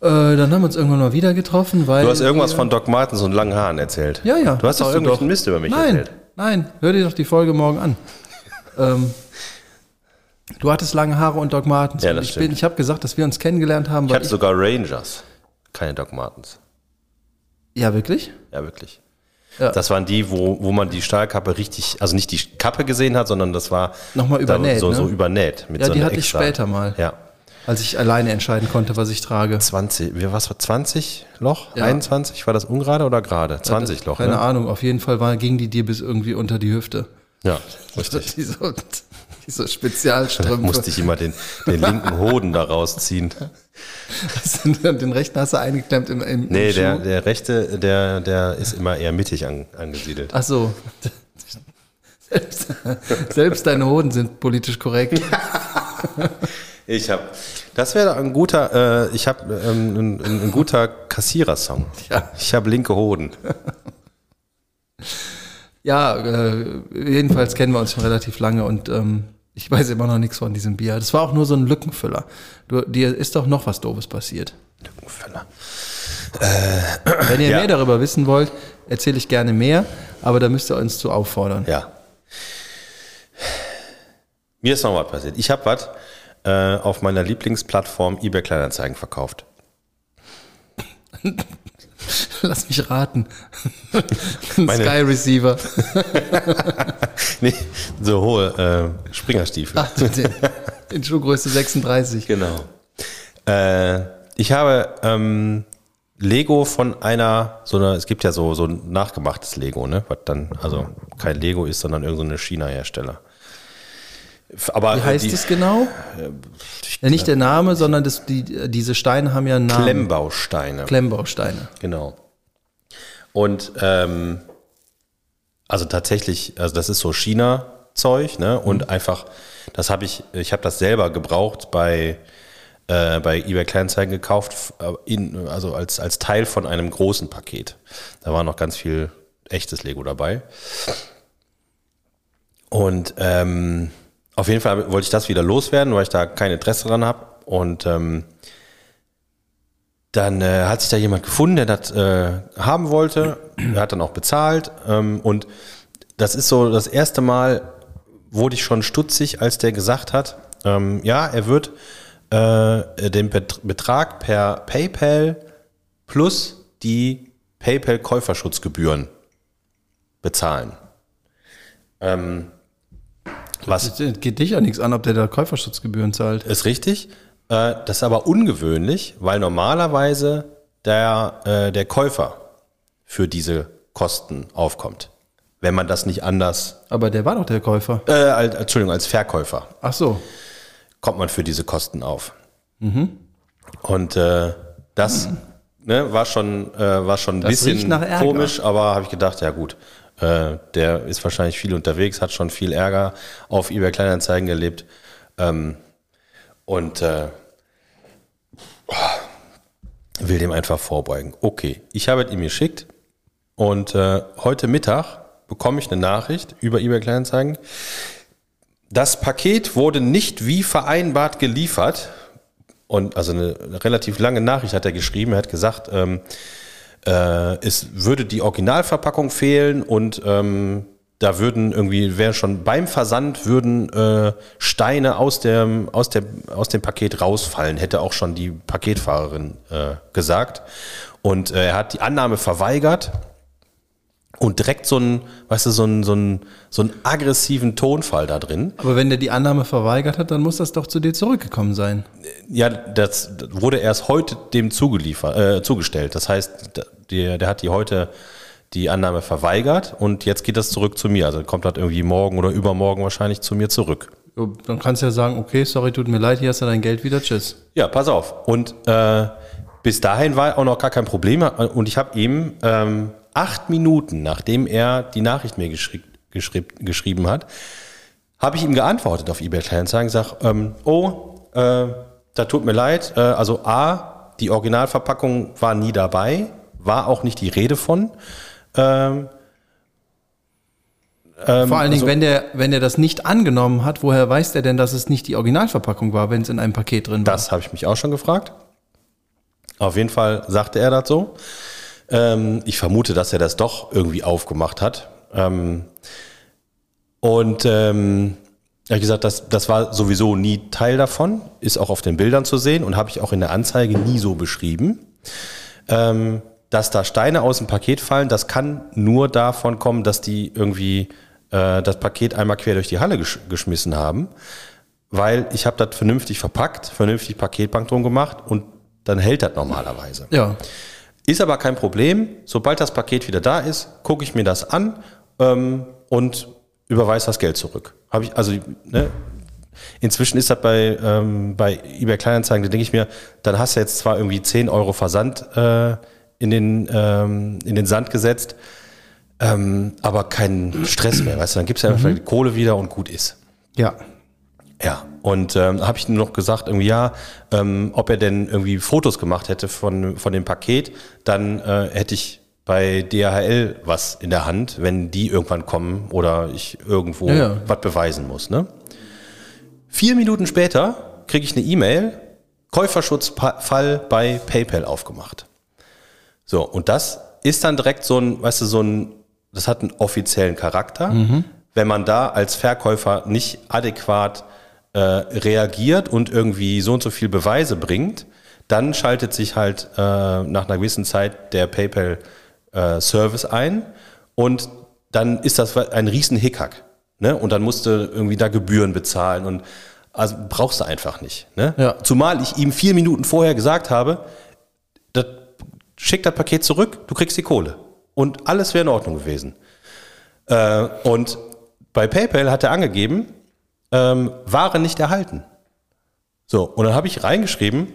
Äh, dann haben wir uns irgendwann mal wieder getroffen, weil. Du hast irgendwas von Doc Martens und langen Haaren erzählt. Ja, ja. Du hast doch irgendwelchen Mist über mich nein, erzählt. Nein, hör dir doch die Folge morgen an. ähm, du hattest lange Haare und Doc Martens. Ja, das ich stimmt. ich habe gesagt, dass wir uns kennengelernt haben, Ich hatte ich, sogar Rangers. Keine Doc Martens. Ja, wirklich? Ja, wirklich. Ja. Das waren die, wo, wo man die Stahlkappe richtig, also nicht die Kappe gesehen hat, sondern das war Nochmal übernäht, so, ne? so übernäht. Mit Ja, so die hatte ich später mal. Ja. Als ich alleine entscheiden konnte, was ich trage. 20, wie, was war 20 Loch? Ja. 21? War das ungerade oder gerade? 20 Loch, Keine ne? Ahnung, auf jeden Fall war, ging die dir bis irgendwie unter die Hüfte. Ja, richtig. Die so, die so Spezialstrümpfe. Musste ich immer den, den linken Hoden da rausziehen. Den rechten hast du eingeklemmt im, im, Nee, im der, der rechte, der, der ist immer eher mittig an, angesiedelt. Ach so. Selbst, selbst deine Hoden sind politisch korrekt. Ich habe, das wäre ein guter, äh, ich habe ähm, ein, ein, ein guter Kassierersong. Ja. Ich habe linke Hoden. Ja, äh, jedenfalls kennen wir uns schon relativ lange und ähm, Ich weiß immer noch nichts von diesem Bier. Das war auch nur so ein Lückenfüller. Du, dir ist doch noch was Doofes passiert. Lückenfüller. Wenn ihr Ja. mehr darüber wissen wollt, erzähle ich gerne mehr, aber da müsst ihr uns zu auffordern. Ja. Mir ist noch was passiert. Ich habe was äh, auf meiner Lieblingsplattform eBay Kleinanzeigen verkauft. Lass mich raten. Ein Meine- Sky Receiver. Nee, so hohe äh, Springerstiefel. Ach, den, in Schuhgröße 36. Genau. Äh, ich habe ähm, Lego von einer, so einer, es gibt ja so, so ein nachgemachtes Lego, ne? Was dann, also kein Lego ist, sondern irgendein so China-Hersteller. Aber Wie heißt die es genau? Ja, nicht der Name, sondern das, die, diese Steine haben ja einen Namen. Klemmbausteine. Klemmbausteine. Genau. Und ähm, also tatsächlich, also das ist so China-Zeug, ne? Und einfach, das habe ich, ich habe das selber gebraucht bei, äh, bei eBay Kleinanzeigen gekauft, äh, in, also als, als Teil von einem großen Paket. Da war noch ganz viel echtes Lego dabei. Und ähm, auf jeden Fall wollte ich das wieder loswerden, weil ich da kein Interesse dran habe. Und ähm, dann äh, hat sich da jemand gefunden, der das äh, haben wollte. Er hat dann auch bezahlt. Ähm, und das ist so das erste Mal, wurde ich schon stutzig, als der gesagt hat, ähm, ja, er wird äh, den Bet Betrag per PayPal plus die PayPal-Käuferschutzgebühren bezahlen. Ähm, was Das geht dich ja nichts an, ob der da Käuferschutzgebühren zahlt. ist richtig. Äh, das ist aber ungewöhnlich, weil normalerweise der, äh, der Käufer für diese Kosten aufkommt. Wenn man das nicht anders, Aber der war doch der Käufer. äh, als, Entschuldigung, als Verkäufer Ach so. kommt man für diese Kosten auf. Und äh, das ne, war schon, äh, war schon ein Das bisschen komisch, aber habe ich gedacht, ja gut, äh, der ist wahrscheinlich viel unterwegs, hat schon viel Ärger auf eBay Kleinanzeigen erlebt. Ähm, und äh, will dem einfach vorbeugen. Okay, ich habe es ihm geschickt und äh, heute Mittag bekomme ich eine Nachricht über eBay Kleinanzeigen. Das Paket wurde nicht wie vereinbart geliefert. Und also eine relativ lange Nachricht hat er geschrieben. Er hat gesagt, ähm, äh, es würde die Originalverpackung fehlen und ähm, da würden irgendwie, wäre schon beim Versand würden äh, Steine aus dem, aus, der, aus dem Paket rausfallen, hätte auch schon die Paketfahrerin äh, gesagt. Und äh, er hat die Annahme verweigert und direkt so einen, weißt du, so einen, so einen, so einen aggressiven Tonfall da drin. Aber wenn der die Annahme verweigert hat, dann muss das doch zu dir zurückgekommen sein. Ja, das wurde erst heute dem zugeliefert, äh, zugestellt. Das heißt, der, der hat die heute die Annahme verweigert und jetzt geht das zurück zu mir. Also kommt das irgendwie morgen oder übermorgen wahrscheinlich zu mir zurück. Dann kannst du ja sagen, okay, sorry, tut mir leid, hier hast du dein Geld wieder, tschüss. Ja, pass auf. Und äh, bis dahin war auch noch gar kein Problem. Und ich habe ihm ähm, acht Minuten, nachdem er die Nachricht mir geschrieb, geschrieb, geschrieben hat, habe ich ihm geantwortet auf eBay Kleinanzeigen, sag, ähm, oh, äh, da tut mir leid. Äh, also A, die Originalverpackung war nie dabei, war auch nicht die Rede von. Ähm, ähm, Vor allen Dingen, also- wenn der, wenn der das nicht angenommen hat, woher weiß der denn, dass es nicht die Originalverpackung war, wenn es in einem Paket drin war? Das habe ich mich auch schon gefragt. Auf jeden Fall sagte er das so. Ähm, ich vermute, dass er das doch irgendwie aufgemacht hat. Ähm, und ähm, hat gesagt, das, das war sowieso nie Teil davon, ist auch auf den Bildern zu sehen und habe ich auch in der Anzeige nie so beschrieben. Ähm, dass da Steine aus dem Paket fallen, das kann nur davon kommen, dass die irgendwie äh, das Paket einmal quer durch die Halle gesch geschmissen haben, weil ich habe das vernünftig verpackt, vernünftig Paketbank drum gemacht und dann hält das normalerweise. Ja. Ist aber kein Problem. Sobald das Paket wieder da ist, gucke ich mir das an ähm, und überweise das Geld zurück. Habe ich also ne, inzwischen ist das bei ähm, bei eBay Kleinanzeigen, da denke ich mir, dann hast du jetzt zwar irgendwie 10 Euro Versand äh, in den ähm, in den Sand gesetzt, ähm, aber keinen Stress mehr. Weißt du, dann gibst du einfach die Kohle wieder und gut ist. Ja. Ja, und ähm, habe ich nur noch gesagt, irgendwie ja, ähm, ob er denn irgendwie Fotos gemacht hätte von, von dem Paket, dann äh, hätte ich bei DHL was in der Hand, wenn die irgendwann kommen oder ich irgendwo Ja, ja. was beweisen muss. Ne? Vier Minuten später kriege ich eine E-Mail, Käuferschutzfall bei PayPal aufgemacht. So, und das ist dann direkt so ein, weißt du, so ein, das hat einen offiziellen Charakter. Wenn man da als Verkäufer nicht adäquat äh, reagiert und irgendwie so und so viel Beweise bringt, dann schaltet sich halt äh, nach einer gewissen Zeit der PayPal-Service ein und dann ist das ein riesen Hickhack. Ne? Und dann musst du irgendwie da Gebühren bezahlen und also brauchst du einfach nicht. Ne? Ja. Zumal ich ihm vier Minuten vorher gesagt habe, das, schick das Paket zurück, du kriegst die Kohle. Und alles wäre in Ordnung gewesen. Äh, und bei PayPal hat er angegeben, ähm, Ware nicht erhalten. So, und dann habe ich reingeschrieben,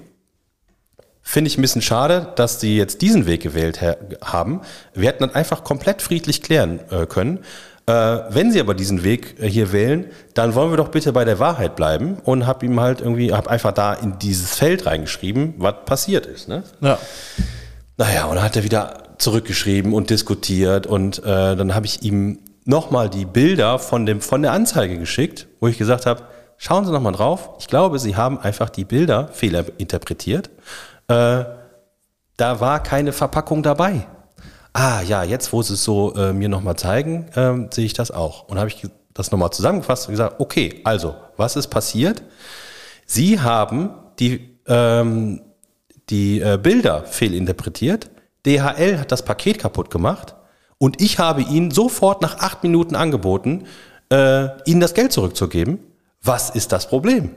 finde ich ein bisschen schade, dass die jetzt diesen Weg gewählt ha- haben. Wir hätten das einfach komplett friedlich klären äh, können. Äh, wenn sie aber diesen Weg äh, hier wählen, dann wollen wir doch bitte bei der Wahrheit bleiben und habe ihm halt irgendwie, habe einfach da in dieses Feld reingeschrieben, was passiert ist. Ne? Ja. Naja, und dann hat er wieder zurückgeschrieben und diskutiert und äh, dann habe ich ihm nochmal die Bilder von, dem, von der Anzeige geschickt, wo ich gesagt habe, schauen Sie nochmal drauf. Ich glaube, Sie haben einfach die Bilder fehlinterpretiert. Äh, da war keine Verpackung dabei. Ah ja, jetzt wo Sie es so äh, mir nochmal zeigen, ähm, sehe ich das auch. Und habe ich das nochmal zusammengefasst und gesagt, okay, also, was ist passiert? Sie haben die, ähm, die äh, Bilder fehlinterpretiert. DHL hat das Paket kaputt gemacht und ich habe Ihnen sofort nach acht Minuten angeboten, äh, Ihnen das Geld zurückzugeben. Was ist das Problem?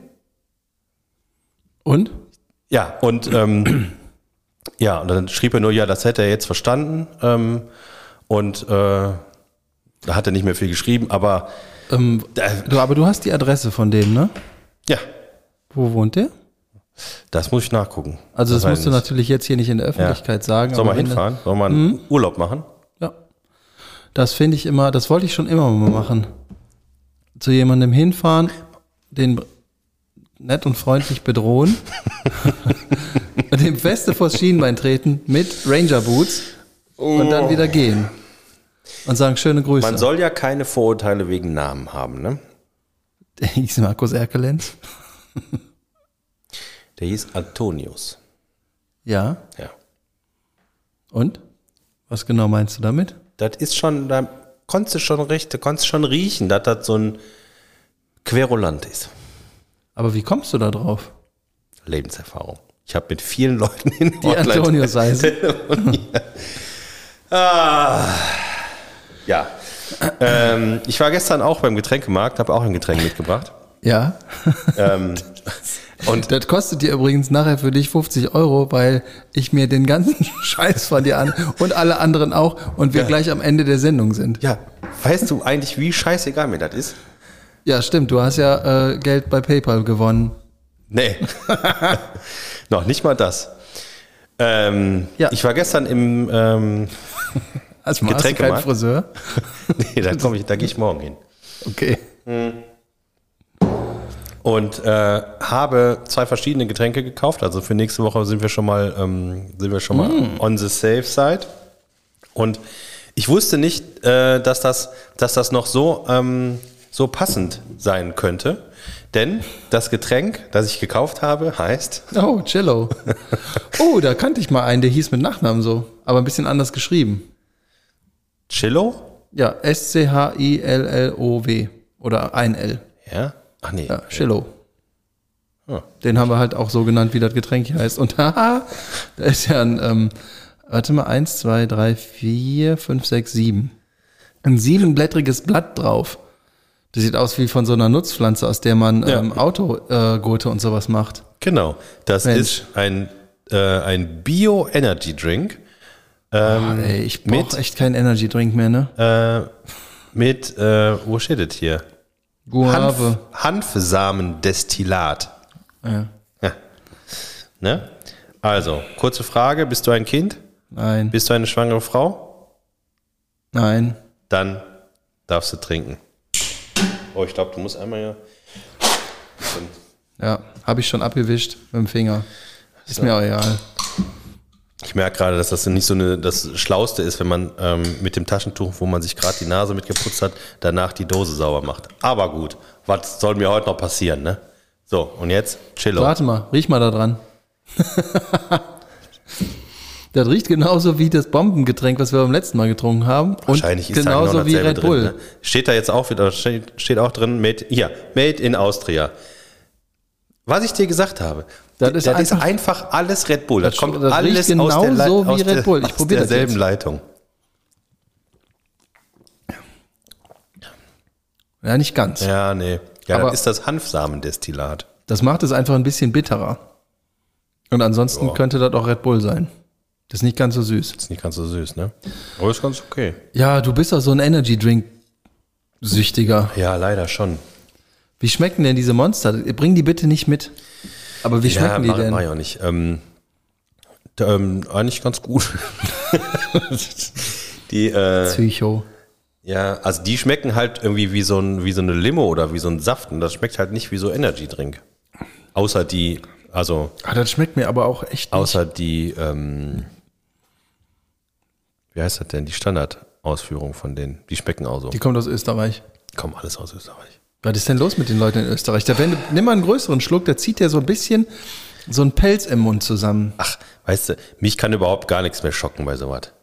Und? Ja, und ähm, ja, und dann schrieb er nur, ja, das hätte er jetzt verstanden. Ähm, und äh, da hat er nicht mehr viel geschrieben, aber Ähm, äh, du, aber du hast die Adresse von dem, ne? ja, Wo wohnt der? das muss ich nachgucken. Also das, weiß musst du natürlich jetzt hier nicht in der Öffentlichkeit sagen. Soll aber man wenn- hinfahren? Soll man einen Urlaub machen? Das finde ich immer, das wollte ich schon immer mal machen. Zu jemandem hinfahren, den nett und freundlich bedrohen, und dem feste vors Schienbein treten mit Ranger Boots und dann wieder gehen. Und sagen schöne Grüße. Man soll ja keine Vorurteile wegen Namen haben, ne? Der hieß Markus Erkelenz. Der hieß Antonius. Ja. Ja. Und? Was genau meinst du damit? Das ist schon, da konntest du schon recht, da konntest du schon riechen, dass das so ein Querulant ist. Aber wie kommst du da drauf? Lebenserfahrung. Ich habe mit vielen Leuten in Die heißen. telefoniert. ah. Ja. Ähm, ich war gestern auch beim Getränkemarkt, habe auch ein Getränk mitgebracht. Ja. Ähm, und Das kostet dir übrigens nachher für dich 50 Euro, weil ich mir den ganzen Scheiß von dir an und alle anderen auch und wir gleich am Ende der Sendung sind. ja, weißt du eigentlich, wie scheißegal mir das ist? Ja, stimmt. Du hast ja äh, Geld bei PayPal gewonnen. Nee. Noch nicht mal das. Ähm, Ja. Ich war gestern im, ähm, Also Getränkemarkt? Friseur? nee, da, ich, da gehe ich morgen hin. Okay. Und äh, habe zwei verschiedene Getränke gekauft. Also für nächste Woche sind wir schon mal, ähm, sind wir schon mal on the safe side. Und ich wusste nicht, äh, dass, das, dass das noch so, ähm, so passend sein könnte. Denn das Getränk, das ich gekauft habe, heißt Oh, Cello. Oh, da kannte ich mal einen, der hieß mit Nachnamen so, aber ein bisschen anders geschrieben. Chillo. Ja, S-C-H-I-L-L-O-W. Oder ein L. Ja? Ach nee. Ja, Cello. Ah. Den haben wir halt auch so genannt, wie das Getränk hier heißt. Und haha, da ist ja ein, ähm, warte mal, eins, zwei, drei, vier, fünf, sechs, sieben. Ein siebenblättriges Blatt drauf. Das sieht aus wie von so einer Nutzpflanze, aus der man Ja. ähm, Autogurte und sowas macht. Genau. Das Mensch. ist ein, äh, ein Bio-Energy-Drink. Ähm, Ey, ich brauche echt keinen Energy Drink mehr, ne? äh, mit, äh, wo steht das hier? Guave. Hanf, Hanfsamendestillat. Ja. Ja. Ne? Also, kurze Frage: Bist du ein Kind? Nein, Bist du eine schwangere Frau? nein. Dann darfst du trinken. Oh, ich glaube, du musst einmal ja. Ja, habe ich schon abgewischt mit dem Finger. Ist mir auch egal. Ich merke gerade, dass das nicht so eine, das Schlauste ist, wenn man ähm, mit dem Taschentuch, wo man sich gerade die Nase mit geputzt hat, danach die Dose sauber macht. Aber gut, was soll mir heute noch passieren, ne? So, und jetzt Chillo. Warte mal, riech mal da dran. das riecht genauso wie das Bombengetränk, was wir beim letzten Mal getrunken haben. Wahrscheinlich und ist da genauso genau wie Red drin, Bull. Ne? Steht da jetzt auch wieder, steht auch drin, made, hier, made in Austria. Was ich dir gesagt habe, Das ist das ist einfach- einfach alles Red Bull. Das, Das- kommt das alles riecht aus der, Lei- genauso wie Red Bull. Ich aus probier das derselben jetzt. Leitung. Ja, nicht ganz. Ja, nee. Ja, Aber- ist das Hanfsamendestillat. Das macht es einfach ein bisschen bitterer. Und ansonsten Ja. könnte das auch Red Bull sein. Das ist nicht ganz so süß. Ist nicht ganz so süß, ne? Aber ist ganz okay. Ja, du bist doch so ein Energy Drink Süchtiger. Ja, leider schon. Wie schmecken denn diese Monster? Bring die bitte nicht mit. Aber wie schmecken die mach, denn? Mach ich auch nicht. Ähm, ähm, eigentlich ganz gut. die, äh, Psycho. ja, also die schmecken halt irgendwie wie so, ein, wie so eine Limo oder wie so ein Saft. Und das schmeckt halt nicht wie so Energy Drink. Außer die, also Ah, das schmeckt mir aber auch echt nicht. außer die, ähm, wie heißt das denn? Die Standardausführung von denen. Die schmecken auch so. Die kommt aus Österreich. kommen alles aus Österreich. Was ist denn los mit den Leuten in Österreich? Da wenn nimm mal einen größeren Schluck, da zieht der so ein bisschen so ein Pelz im Mund zusammen. Ach, weißt du, mich kann überhaupt gar nichts mehr schocken bei sowas.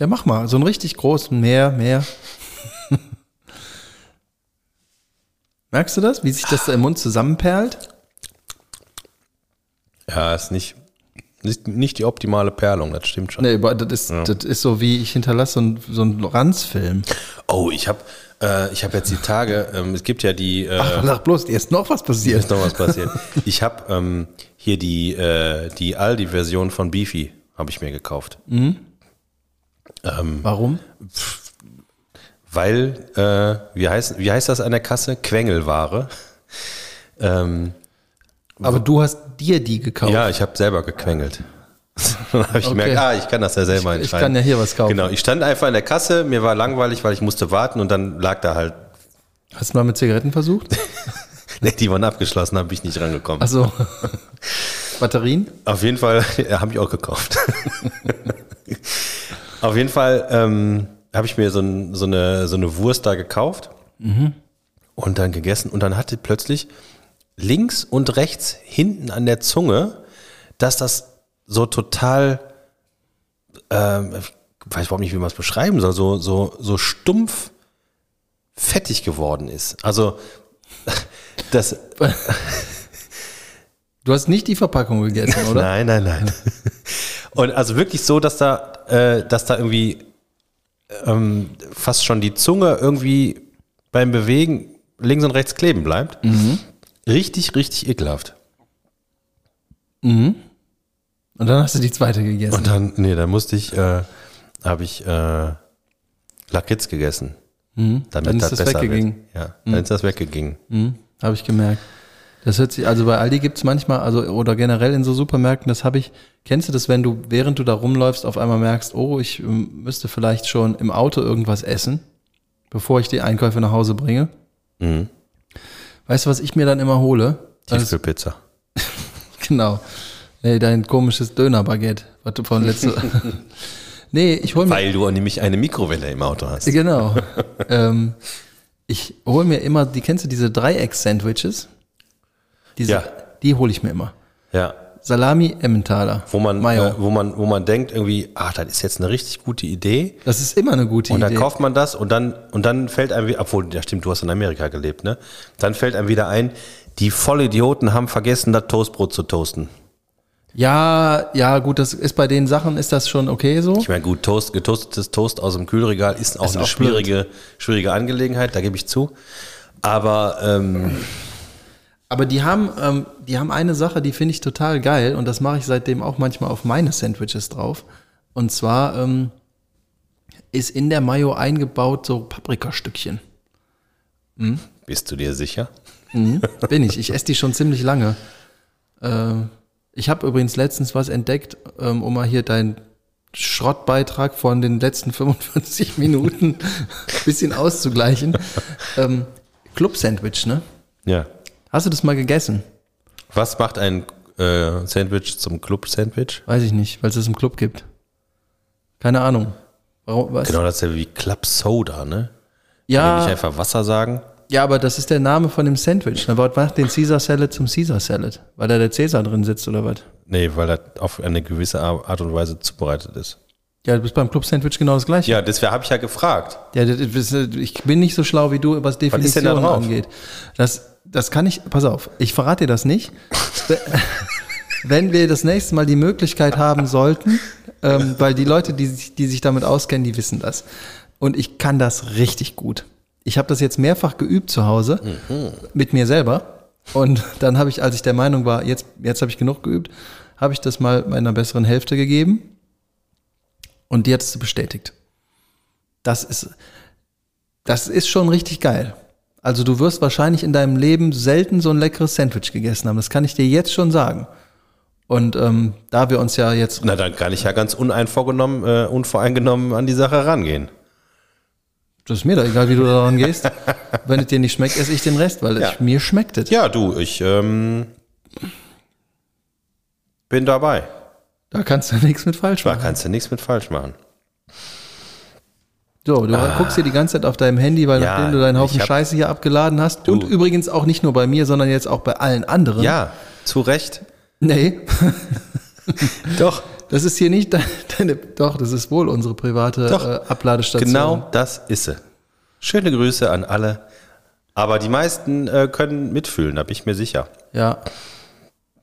Ja, mach mal. So einen richtig großen. Mehr, mehr. Merkst du das? Wie sich das da im Mund zusammenperlt? Ja, ist nicht, nicht, nicht die optimale Perlung, das stimmt schon. Nee, aber das ist, das ist so wie, ich hinterlasse so einen so einen Ranzfilm. Oh, ich habe äh, ich hab jetzt die Tage, ähm, es gibt ja die, äh, Ach, sag bloß, ist noch was passiert. ist noch was passiert. Ich habe ähm, hier die, äh, die Aldi-Version von Beefy, habe ich mir gekauft. Warum? Weil, äh, wie, heißt, wie heißt das an der Kasse? Quengelware. Ähm, Aber du hast dir die gekauft. Ja, ich habe selber gequengelt. Dann habe ich gemerkt, ah, ich kann das ja selber Ich- ich entscheiden. kann ja hier was kaufen. Genau, ich stand einfach in der Kasse, mir war langweilig, weil ich musste warten und dann lag da halt, Hast du mal mit Zigaretten versucht? ne, die waren abgeschlossen, habe ich nicht rangekommen. Also Batterien? Auf jeden Fall, ja, habe ich auch gekauft. Auf jeden Fall ähm, habe ich mir so, ein, so, eine, so eine Wurst da gekauft und dann gegessen und dann hatte plötzlich links und rechts hinten an der Zunge, dass das so total, ähm, ich weiß überhaupt nicht, wie man es beschreiben soll, so, so, so stumpf fettig geworden ist. Also das, Du hast nicht die Verpackung gegessen, oder? Nein, nein, nein. Und also wirklich so, dass da, äh, dass da irgendwie ähm, fast schon die Zunge irgendwie beim Bewegen links und rechts kleben bleibt. Richtig, richtig ekelhaft. Und dann hast du die zweite gegessen. Und dann, nee, da musste ich, äh, habe ich äh, Lakritz gegessen. Damit Dann ist das weggegangen. Wird. Ja, dann ist das weggegangen. Hm, habe ich gemerkt. Das hört sich, also bei Aldi gibt's manchmal, also oder generell in so Supermärkten, das habe ich, kennst du das, wenn du, während du da rumläufst, auf einmal merkst, oh, ich ähm, müsste vielleicht schon im Auto irgendwas essen, bevor ich die Einkäufe nach Hause bringe? Mhm. Weißt du, was ich mir dann immer hole? Tiefkühlpizza. genau. Nee, dein komisches Dönerbaguette, was du von letzte. nee, ich hole mir Weil du nämlich eine Mikrowelle im Auto hast. Genau. ähm, ich hole mir immer, die kennst du diese Dreiecks-Sandwiches? Diese, Ja. Die hole ich mir immer. Ja. Salami, Emmentaler. Wo man, äh, wo man, wo man denkt irgendwie, ah, das ist jetzt eine richtig gute Idee. das ist immer eine gute Und dann Idee. kauft man das und dann, und dann fällt einem, obwohl, ja stimmt, du hast in Amerika gelebt, ne? Dann fällt einem wieder ein, die Vollidioten haben vergessen, das Toastbrot zu toasten. Ja, ja, gut, das ist bei den Sachen ist das schon okay so. Ich meine, gut, Toast, getoastetes Toast aus dem Kühlregal ist auch Ist eine auch schwierige, schwierige Angelegenheit, da gebe ich zu. Aber ähm, Aber die haben, ähm, die haben eine Sache, die finde ich total geil und das mache ich seitdem auch manchmal auf meine Sandwiches drauf. Und zwar ähm, ist in der Mayo eingebaut so Paprikastückchen. bist du dir sicher? Bin ich. Ich esse die schon ziemlich lange. Ähm, ich habe übrigens letztens was entdeckt, ähm, um mal hier deinen Schrottbeitrag von den letzten 45 Minuten ein bisschen auszugleichen. Ähm, Club-Sandwich, ne? Ja. Hast du das mal gegessen? Was macht ein äh, Sandwich zum Club-Sandwich? Weiß ich nicht, weil es es im Club gibt. Keine Ahnung. Warum, was? Genau, das ist ja wie Club Soda, ne? Kann ich Ja, einfach Wasser sagen? ja, aber das ist der Name von dem Sandwich. Dann macht den Caesar Salad zum Caesar Salad, weil da der Cäsar drin sitzt oder was? Nee, weil das auf eine gewisse Art und Weise zubereitet ist. Ja, du bist beim Club Sandwich genau das gleiche. Ja, deswegen habe ich ja gefragt. Ja, das ich bin nicht so schlau wie du, was ist denn da Definitionen drauf? angeht. Das, das kann ich, pass auf, ich verrate dir das nicht. Wenn wir das nächste Mal die Möglichkeit haben sollten, ähm, weil die Leute, die sich, die sich damit auskennen, die wissen das. Und ich kann das richtig gut. Ich habe das jetzt mehrfach geübt zu Hause mit mir selber. Und dann habe ich, als ich der Meinung war, jetzt, jetzt habe ich genug geübt, habe ich das mal meiner besseren Hälfte gegeben. Und die hat es bestätigt. Das ist, das ist schon richtig geil. Also du wirst wahrscheinlich in deinem Leben selten so ein leckeres Sandwich gegessen haben. Das kann ich dir jetzt schon sagen. Und ähm, da wir uns ja jetzt, Na, dann kann ich ja ganz uneinvorgenommen, äh, unvoreingenommen an die Sache rangehen. das ist mir doch egal, wie du daran gehst. Wenn es dir nicht schmeckt, esse ich den Rest, weil Ja. es mir schmeckt es. Ja, du, ich ähm, bin dabei. Da kannst du nichts mit falsch Da machen. kannst du nichts mit falsch machen. So, du guckst dir die ganze Zeit auf deinem Handy, weil Ah. Ja, nachdem du deinen Haufen Scheiße hier abgeladen hast und übrigens auch nicht nur bei mir, sondern jetzt auch bei allen anderen. Ja, zu Recht. Nee, Doch. das ist hier nicht deine, deine doch, das ist wohl unsere private Doch. äh, Abladestation. Genau das ist sie. Schöne Grüße an alle. Aber die meisten äh, können mitfühlen, da bin ich mir sicher. Ja.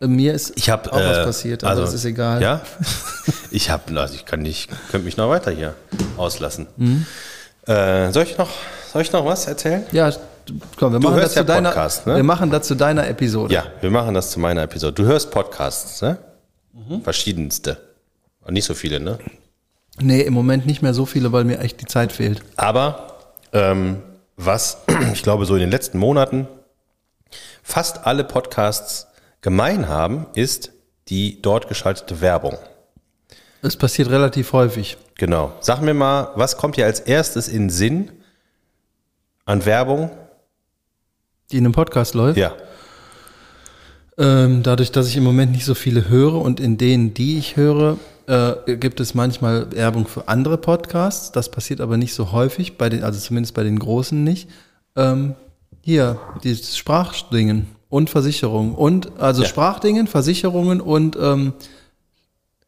Äh, Mir ist Ich habe auch was passiert, aber das ist egal. Ja, ich habe, also ich kann nicht, könnte mich noch weiter hier auslassen. Mhm. Äh, soll ich noch, soll ich noch was erzählen? Ja, komm, wir Du machen das zu ja deiner, Podcast, ne? wir machen das zu deiner Episode. Ja, wir machen das zu meiner Episode. Du hörst Podcasts, ne? Mhm. Verschiedenste. Und nicht so viele, ne? Nee, im Moment nicht mehr so viele, weil mir echt die Zeit fehlt. Aber ähm, was ich glaube so in den letzten Monaten fast alle Podcasts gemein haben, ist die dort geschaltete Werbung. Es passiert relativ häufig. Genau. Sag mir mal, was kommt dir als erstes in den Sinn an Werbung? Die in einem Podcast läuft. Ja. Ähm, dadurch, dass ich im Moment nicht so viele höre und in denen, die ich höre, äh, gibt es manchmal Werbung für andere Podcasts. Das passiert aber nicht so häufig, bei den, also zumindest bei den großen nicht. Ähm, hier, die Sprachdingen und Versicherungen und also Ja. Sprachdingen, Versicherungen und ähm,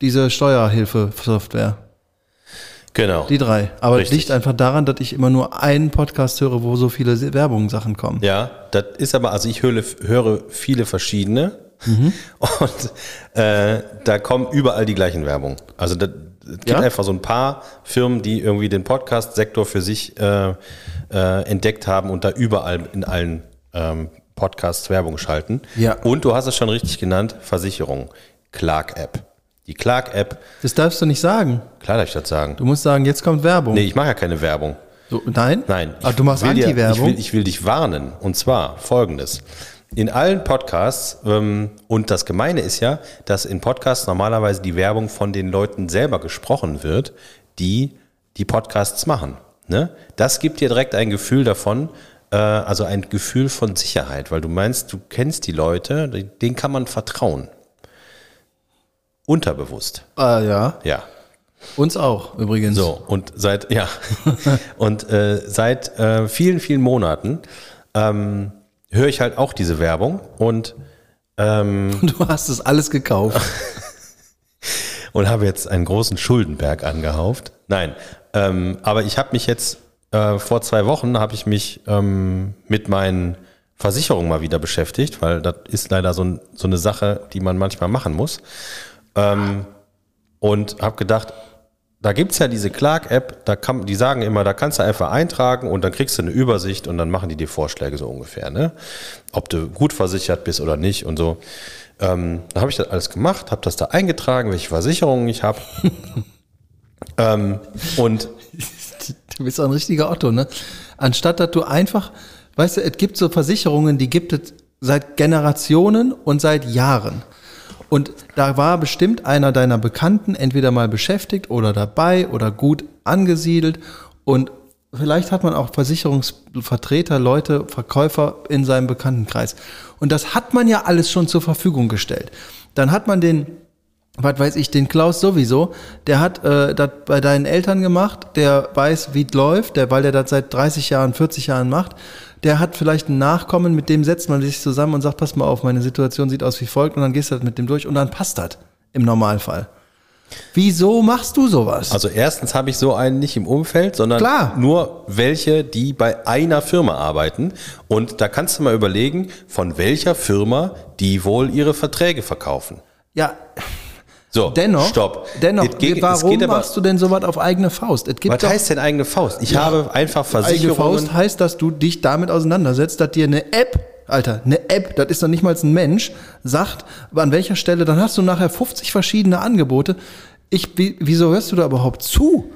diese Steuerhilfe-Software. Genau. Die drei. Aber Richtig. liegt einfach daran, dass ich immer nur einen Podcast höre, wo so viele Werbungssachen kommen. Ja, das ist aber, also ich höre, höre viele verschiedene und äh, da kommen überall die gleichen Werbung. Also da, es gibt Ja? einfach so ein paar Firmen, die irgendwie den Podcast-Sektor für sich äh, äh, entdeckt haben und da überall in allen ähm, Podcasts Werbung schalten. Ja. Und du hast es schon richtig genannt, Versicherung, Clark-App. Die Clark-App, Das darfst du nicht sagen. klar darf ich das sagen. Du musst sagen, jetzt kommt Werbung. Nee, ich mache ja keine Werbung. So, nein? Nein. Aber ich du machst Anti-Werbung. Ich will, ich will dich warnen. Und zwar folgendes. In allen Podcasts, ähm, und das Gemeine ist ja, dass in Podcasts normalerweise die Werbung von den Leuten selber gesprochen wird, die die Podcasts machen. Ne? Das gibt dir direkt ein Gefühl davon, also ein Gefühl von Sicherheit, weil du meinst, du kennst die Leute, denen kann man vertrauen. Unterbewusst, Ah, ja. ja. Uns auch, übrigens. So, und seit, ja, und äh, seit äh, vielen, vielen Monaten ähm, höre ich halt auch diese Werbung und, ähm, Du hast es alles gekauft. und habe jetzt einen großen Schuldenberg angehauft. Nein, ähm, aber ich habe mich jetzt, äh, vor zwei Wochen habe ich mich ähm, mit meinen Versicherungen mal wieder beschäftigt, weil das ist leider so, ein, so eine Sache, die man manchmal machen muss. Ähm, und habe gedacht, da gibt's ja diese Clark-App, da kann, die sagen immer, da kannst du einfach eintragen und dann kriegst du eine Übersicht und dann machen die dir Vorschläge so ungefähr, ne? Ob du gut versichert bist oder nicht und so. Ähm, dann habe ich das alles gemacht, habe das da eingetragen, welche Versicherungen ich habe. ähm, und Du bist ein richtiger Otto, ne? Anstatt dass du einfach, weißt du, es gibt so Versicherungen, die gibt es seit Generationen und seit Jahren. Und da war bestimmt einer deiner Bekannten entweder mal beschäftigt oder dabei oder gut angesiedelt. Und vielleicht hat man auch Versicherungsvertreter, Leute, Verkäufer in seinem Bekanntenkreis. Und das hat man ja alles schon zur Verfügung gestellt. dann hat man den, was weiß ich, den Klaus sowieso, der hat äh, das bei deinen Eltern gemacht, der weiß, wie es läuft, der, weil der das seit 30 Jahren, 40 Jahren macht. Der hat vielleicht einen Nachkommen, mit dem setzt man sich zusammen und sagt, pass mal auf, meine Situation sieht aus wie folgt und dann gehst du das mit dem durch und dann passt das im Normalfall. Wieso machst du sowas? Also erstens habe ich so einen nicht im Umfeld, sondern Klar. nur welche, die bei einer Firma arbeiten. Und da kannst du mal überlegen, von welcher Firma die wohl ihre Verträge verkaufen. ja, So, dennoch, stopp. dennoch, Es geht- es warum geht aber- machst du denn sowas auf eigene Faust? Es Was doch- heißt denn eigene Faust? Ich habe einfach Eigene Versicherungen. Faust heißt, dass du dich damit auseinandersetzt, dass dir eine App, Alter, eine App, das ist doch nicht mal ein Mensch, sagt, an welcher Stelle, dann hast du nachher 50 verschiedene Angebote. Ich, wie, wieso hörst du da überhaupt zu?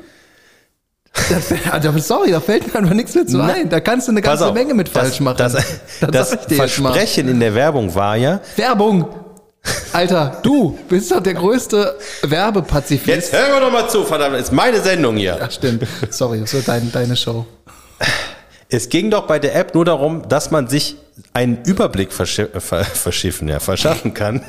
Das, also, sorry, da fällt mir einfach nichts mehr zu ein. Da kannst du eine ganze auf, Menge mit falsch das, machen. Das, das, mal. Versprechen in der Werbung war ja, Werbung! Alter, du bist doch der größte Werbepazifist. jetzt hören wir doch mal zu, verdammt, ist meine Sendung hier. Ja, stimmt. Sorry, das wird dein, deine Show. Es ging doch bei der App nur darum, dass man sich einen Überblick verschi äh, ver verschiffen, ja, verschaffen kann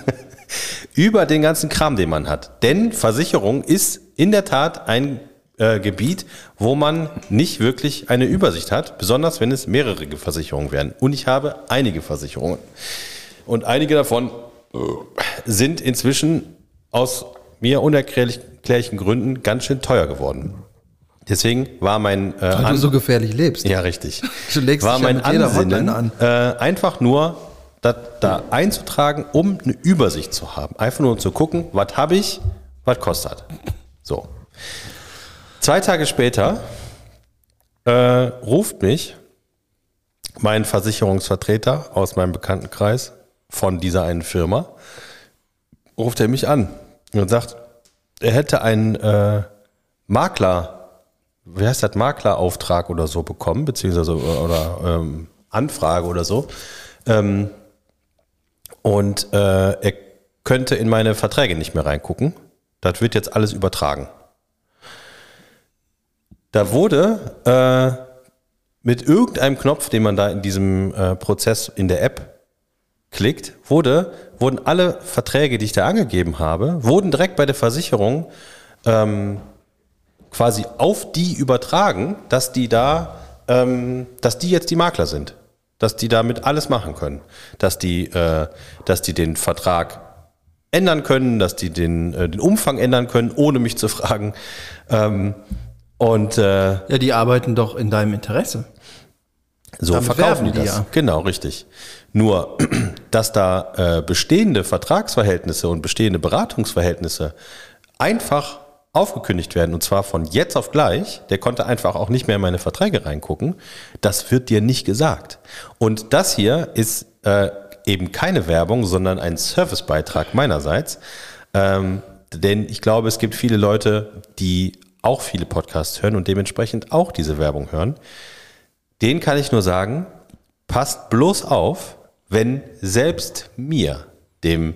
über den ganzen Kram, den man hat. Denn Versicherung ist in der Tat ein äh, Gebiet, wo man nicht wirklich eine Übersicht hat, besonders wenn es mehrere Versicherungen werden. Und ich habe einige Versicherungen. Und einige davon sind inzwischen aus mir unerklärlichen Gründen ganz schön teuer geworden. Deswegen war mein äh, Weil du An- so gefährlich lebst. ja, richtig. Du legst War dich ja mein jeder Ansinnen, Hotline Äh, einfach nur das da einzutragen, um eine Übersicht zu haben. Einfach nur um zu gucken, was habe ich, was kostet. So. Zwei Tage später äh, ruft mich mein Versicherungsvertreter aus meinem Bekanntenkreis von dieser einen Firma, ruft er mich an und sagt, er hätte einen äh, Makler, wie heißt das, Maklerauftrag oder so bekommen, beziehungsweise oder, oder ähm, Anfrage oder so. Ähm, und äh, er könnte in meine Verträge nicht mehr reingucken. Das wird jetzt alles übertragen. Da wurde äh, mit irgendeinem Knopf, den man da in diesem äh, Prozess in der App klickt, wurde, wurden alle Verträge, die ich da angegeben habe, wurden direkt bei der Versicherung ähm, quasi auf die übertragen, dass die da, ähm, dass die jetzt die Makler sind, dass die damit alles machen können, dass die, äh, dass die den Vertrag ändern können, dass die den, äh, den Umfang ändern können, ohne mich zu fragen. Ähm, und äh, Ja, die arbeiten doch in deinem Interesse. So Damit verkaufen die das. ja. Genau, richtig. Nur, dass da äh, bestehende Vertragsverhältnisse und bestehende Beratungsverhältnisse einfach aufgekündigt werden, und zwar von jetzt auf gleich, der konnte einfach auch nicht mehr in meine Verträge reingucken, das wird dir nicht gesagt. Und das hier ist äh, eben keine Werbung, sondern ein Servicebeitrag meinerseits. Ähm, denn ich glaube, es gibt viele Leute, die auch viele Podcasts hören und dementsprechend auch diese Werbung hören. Den kann ich nur sagen, passt bloß auf, wenn selbst mir, dem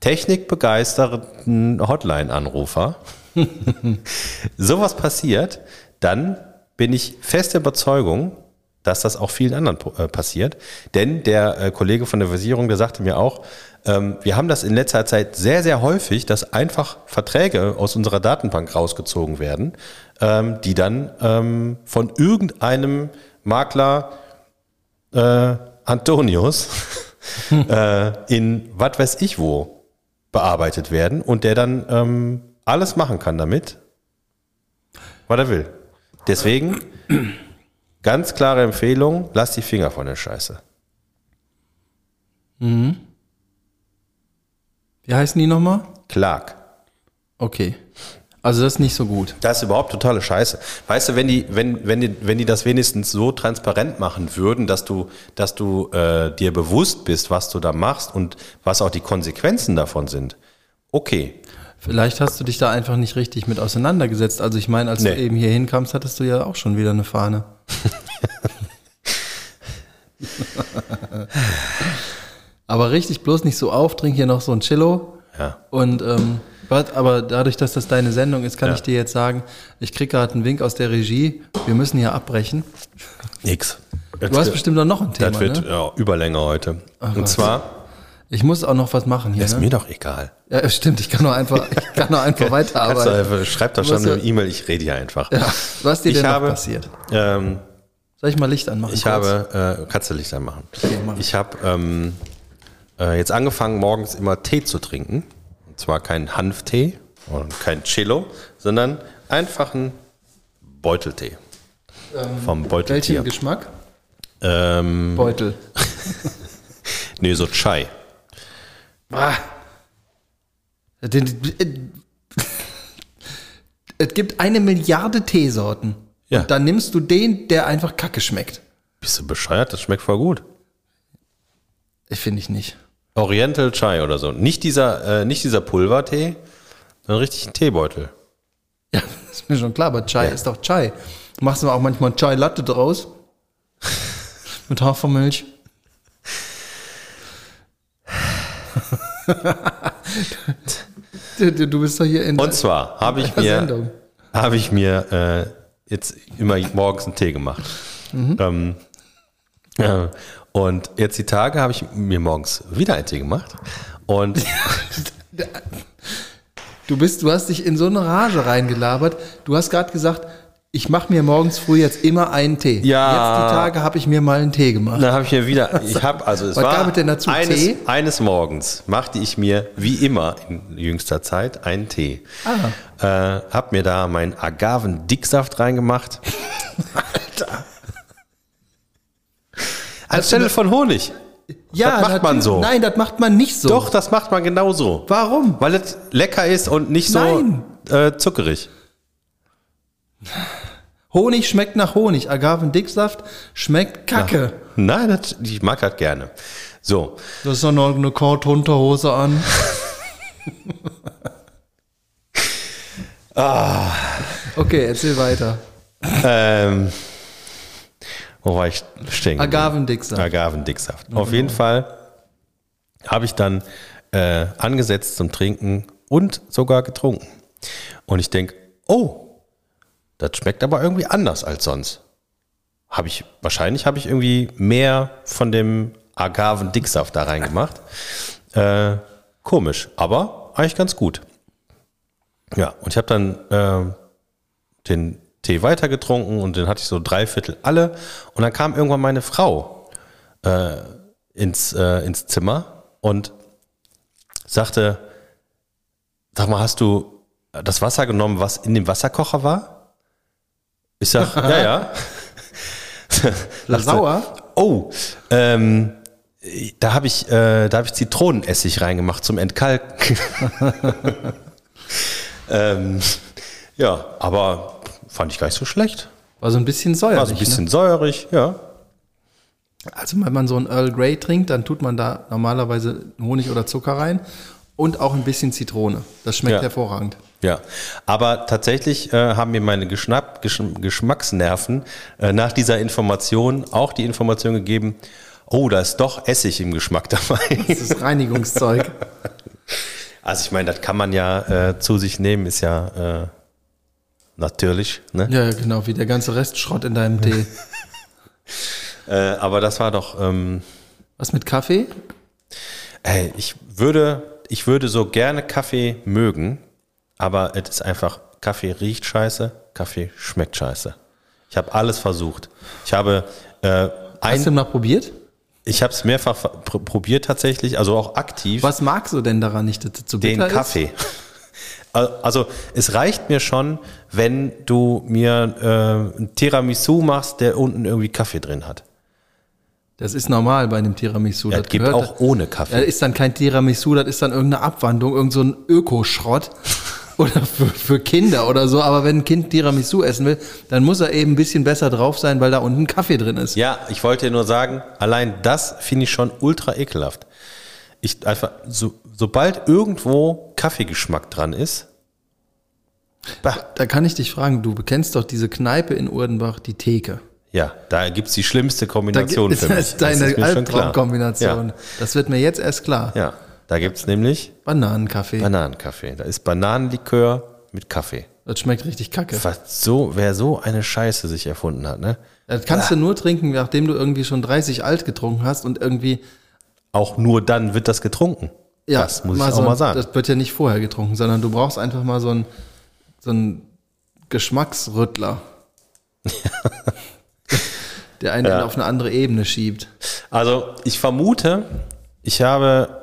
technikbegeisterten Hotline-Anrufer, sowas passiert, dann bin ich fest der Überzeugung, dass das auch vielen anderen äh, passiert. Denn der äh, Kollege von der Versicherung, der sagte mir auch, ähm, wir haben das in letzter Zeit sehr, sehr häufig, dass einfach Verträge aus unserer Datenbank rausgezogen werden, ähm, die dann ähm, von irgendeinem Makler äh, Antonius äh, in was weiß ich wo bearbeitet werden und der dann ähm, alles machen kann damit, was er will. Deswegen ganz klare Empfehlung, lass die Finger von der Scheiße. Wie heißen die nochmal? Clark. Okay. Also das ist nicht so gut. Das ist überhaupt totale Scheiße. Weißt du, wenn die, wenn, wenn die, wenn die das wenigstens so transparent machen würden, dass du, dass du äh, dir bewusst bist, was du da machst und was auch die Konsequenzen davon sind. Okay. Vielleicht hast du dich da einfach nicht richtig mit auseinandergesetzt. Also ich meine, als du Nee. eben hier hinkamst, hattest du ja auch schon wieder eine Fahne. aber richtig bloß nicht so auf, trink hier noch so ein Chillo. Ja. Und ähm, was- aber dadurch, dass das deine Sendung ist, kann Ja. ich dir jetzt sagen, ich krieg gerade einen Wink aus der Regie. Wir müssen hier abbrechen. Nix. Du hast bestimmt noch ein Thema. Das wird ne? ja, Überlänge heute. Gott. und zwar, Ich muss auch noch was machen hier. Ist Ne? mir doch egal. Ja, stimmt, ich kann nur einfach, ich kann nur einfach weiterarbeiten. einfach, schreib doch schon eine E-Mail, ich rede hier einfach. Ja, was dir Ich denn habe- passiert? Ähm, Soll ich mal Licht anmachen? ich kurz? habe, äh, kannst du Licht anmachen. Okay. Ich habe ähm, äh, jetzt angefangen, morgens immer Tee zu trinken. Und zwar keinen Hanftee und kein Cello, sondern einfachen Beuteltee. Vom Beuteltier. Welchen Geschmack? Ähm, Beutel. nee, so Chai. Ah. Den- Es gibt eine Milliarde Teesorten. Ja. Und dann nimmst du den, der einfach kacke schmeckt. Bist du bescheuert? Das schmeckt voll gut. Ich finde ich nicht. Oriental Chai oder so. Nicht dieser, äh, nicht dieser Pulvertee, sondern richtig ein Teebeutel. Ja, ist mir schon klar, aber Chai ist doch Chai. Machst du auch manchmal Chai Latte draus? Mit Hafermilch. du, du- bist doch hier in Und zwar habe ich mir, habe ich mir äh, jetzt immer morgens einen Tee gemacht. Ähm, äh, und jetzt die Tage habe ich mir morgens wieder einen Tee gemacht. Und Du bist, du hast dich in so eine Rage reingelabert. Du hast gerade gesagt, ich mache mir morgens früh jetzt immer einen Tee. Ja. Jetzt die Tage habe ich mir mal einen Tee gemacht. dann habe ich mir wieder, ich habe, also es Was war gab es denn dazu? eines, Tee? eines Morgens machte ich mir wie immer in jüngster Zeit einen Tee. Ah. Äh, hab mir da meinen Agaven-Dicksaft reingemacht. Alter. Anstelle von Honig. Ja, das macht man so. Nein, das macht man nicht so. Doch, das macht man genauso. Warum? Weil es lecker ist und nicht so Nein. äh, zuckerig. Honig schmeckt nach Honig. Agavendicksaft schmeckt kacke. Nein, das, ich mag das gerne. So, Du hast doch noch eine Korthunterhose an. Ah. Okay, erzähl weiter. ähm, wo war ich stehen? Agavendicksaft. Agavendicksaft. Auf jeden Fall habe ich dann äh, angesetzt zum Trinken und sogar getrunken. Und ich denke, oh, das schmeckt aber irgendwie anders als sonst. Habe ich, wahrscheinlich habe ich irgendwie mehr von dem Agavendicksaft da reingemacht. Äh, komisch, aber eigentlich ganz gut. Ja, und ich habe dann äh, den Tee weitergetrunken und den hatte ich so drei Viertel alle. Und dann kam irgendwann meine Frau äh, ins, äh, ins Zimmer und sagte, sag mal, hast du das Wasser genommen, was in dem Wasserkocher war? Ich sag, ja, ja. Sagte, Sauer? Oh, ähm, da habe ich, äh, da habe ich Zitronenessig reingemacht zum Entkalken. ähm, ja, aber fand ich gar nicht so schlecht. War so ein bisschen säuerlich. War so ein bisschen säuerig, ja. Ne? Also wenn man so ein Earl Grey trinkt, dann tut man da normalerweise Honig oder Zucker rein und auch ein bisschen Zitrone. Das schmeckt Ja. hervorragend. Ja, aber tatsächlich äh, haben mir meine Geschnapp, Gesch Geschmacksnerven äh, nach dieser Information auch die Information gegeben, oh, da ist doch Essig im Geschmack dabei. Das ist Reinigungszeug. Also ich meine, das kann man ja äh, zu sich nehmen, ist ja äh, natürlich, ne? ja, genau, wie der ganze Restschrott in deinem Tee. Äh, aber das war doch, ähm, Was mit Kaffee? ey, ich würde, ich würde so gerne Kaffee mögen, aber es ist einfach, Kaffee riecht scheiße, Kaffee schmeckt scheiße. Ich habe alles versucht. Ich habe äh, ein, Hast du mal probiert? Ich habe es mehrfach pr probiert tatsächlich, also auch aktiv. Was magst du denn daran nicht, dass zu Den bitter Kaffee. Al- Also es reicht mir schon, wenn du mir äh, ein Tiramisu machst, der unten irgendwie Kaffee drin hat. Das ist normal bei einem Tiramisu. Ja, das gibt gehört- auch ohne Ja, das Kaffee. ist dann kein Tiramisu, das ist dann irgendeine Abwandlung, irgend so ein Ökoschrott. Oder für, für Kinder oder so. Aber wenn ein Kind Tiramisu essen will, dann muss er eben ein bisschen besser drauf sein, weil da unten Kaffee drin ist. Ja, ich wollte nur sagen, allein das finde ich schon ultra ekelhaft. Ich einfach, so, sobald irgendwo Kaffeegeschmack dran ist, bah, Da kann ich dich fragen, du kennst doch diese Kneipe in Urdenbach, die Theke. ja, da gibt's die schlimmste Da Kombination gibt für mich. es deine ist klar. Albtraumkombination. Das wird mir jetzt erst klar. Ja, ja, da gibt's nämlich Bananenkaffee. Bananenkaffee. Da ist Bananenlikör mit Kaffee. das schmeckt richtig kacke. Was so, wer so eine Scheiße sich erfunden hat, ne? Das kannst du nur trinken, nachdem du irgendwie schon 30 alt getrunken hast und irgendwie auch nur dann wird das getrunken. Ja, das muss ich mal auch so, mal sagen. Das wird ja nicht vorher getrunken, sondern du brauchst einfach mal so einen so einen Geschmacksrüttler. der einen Ja. auf eine andere Ebene schiebt. Also ich vermute, ich habe,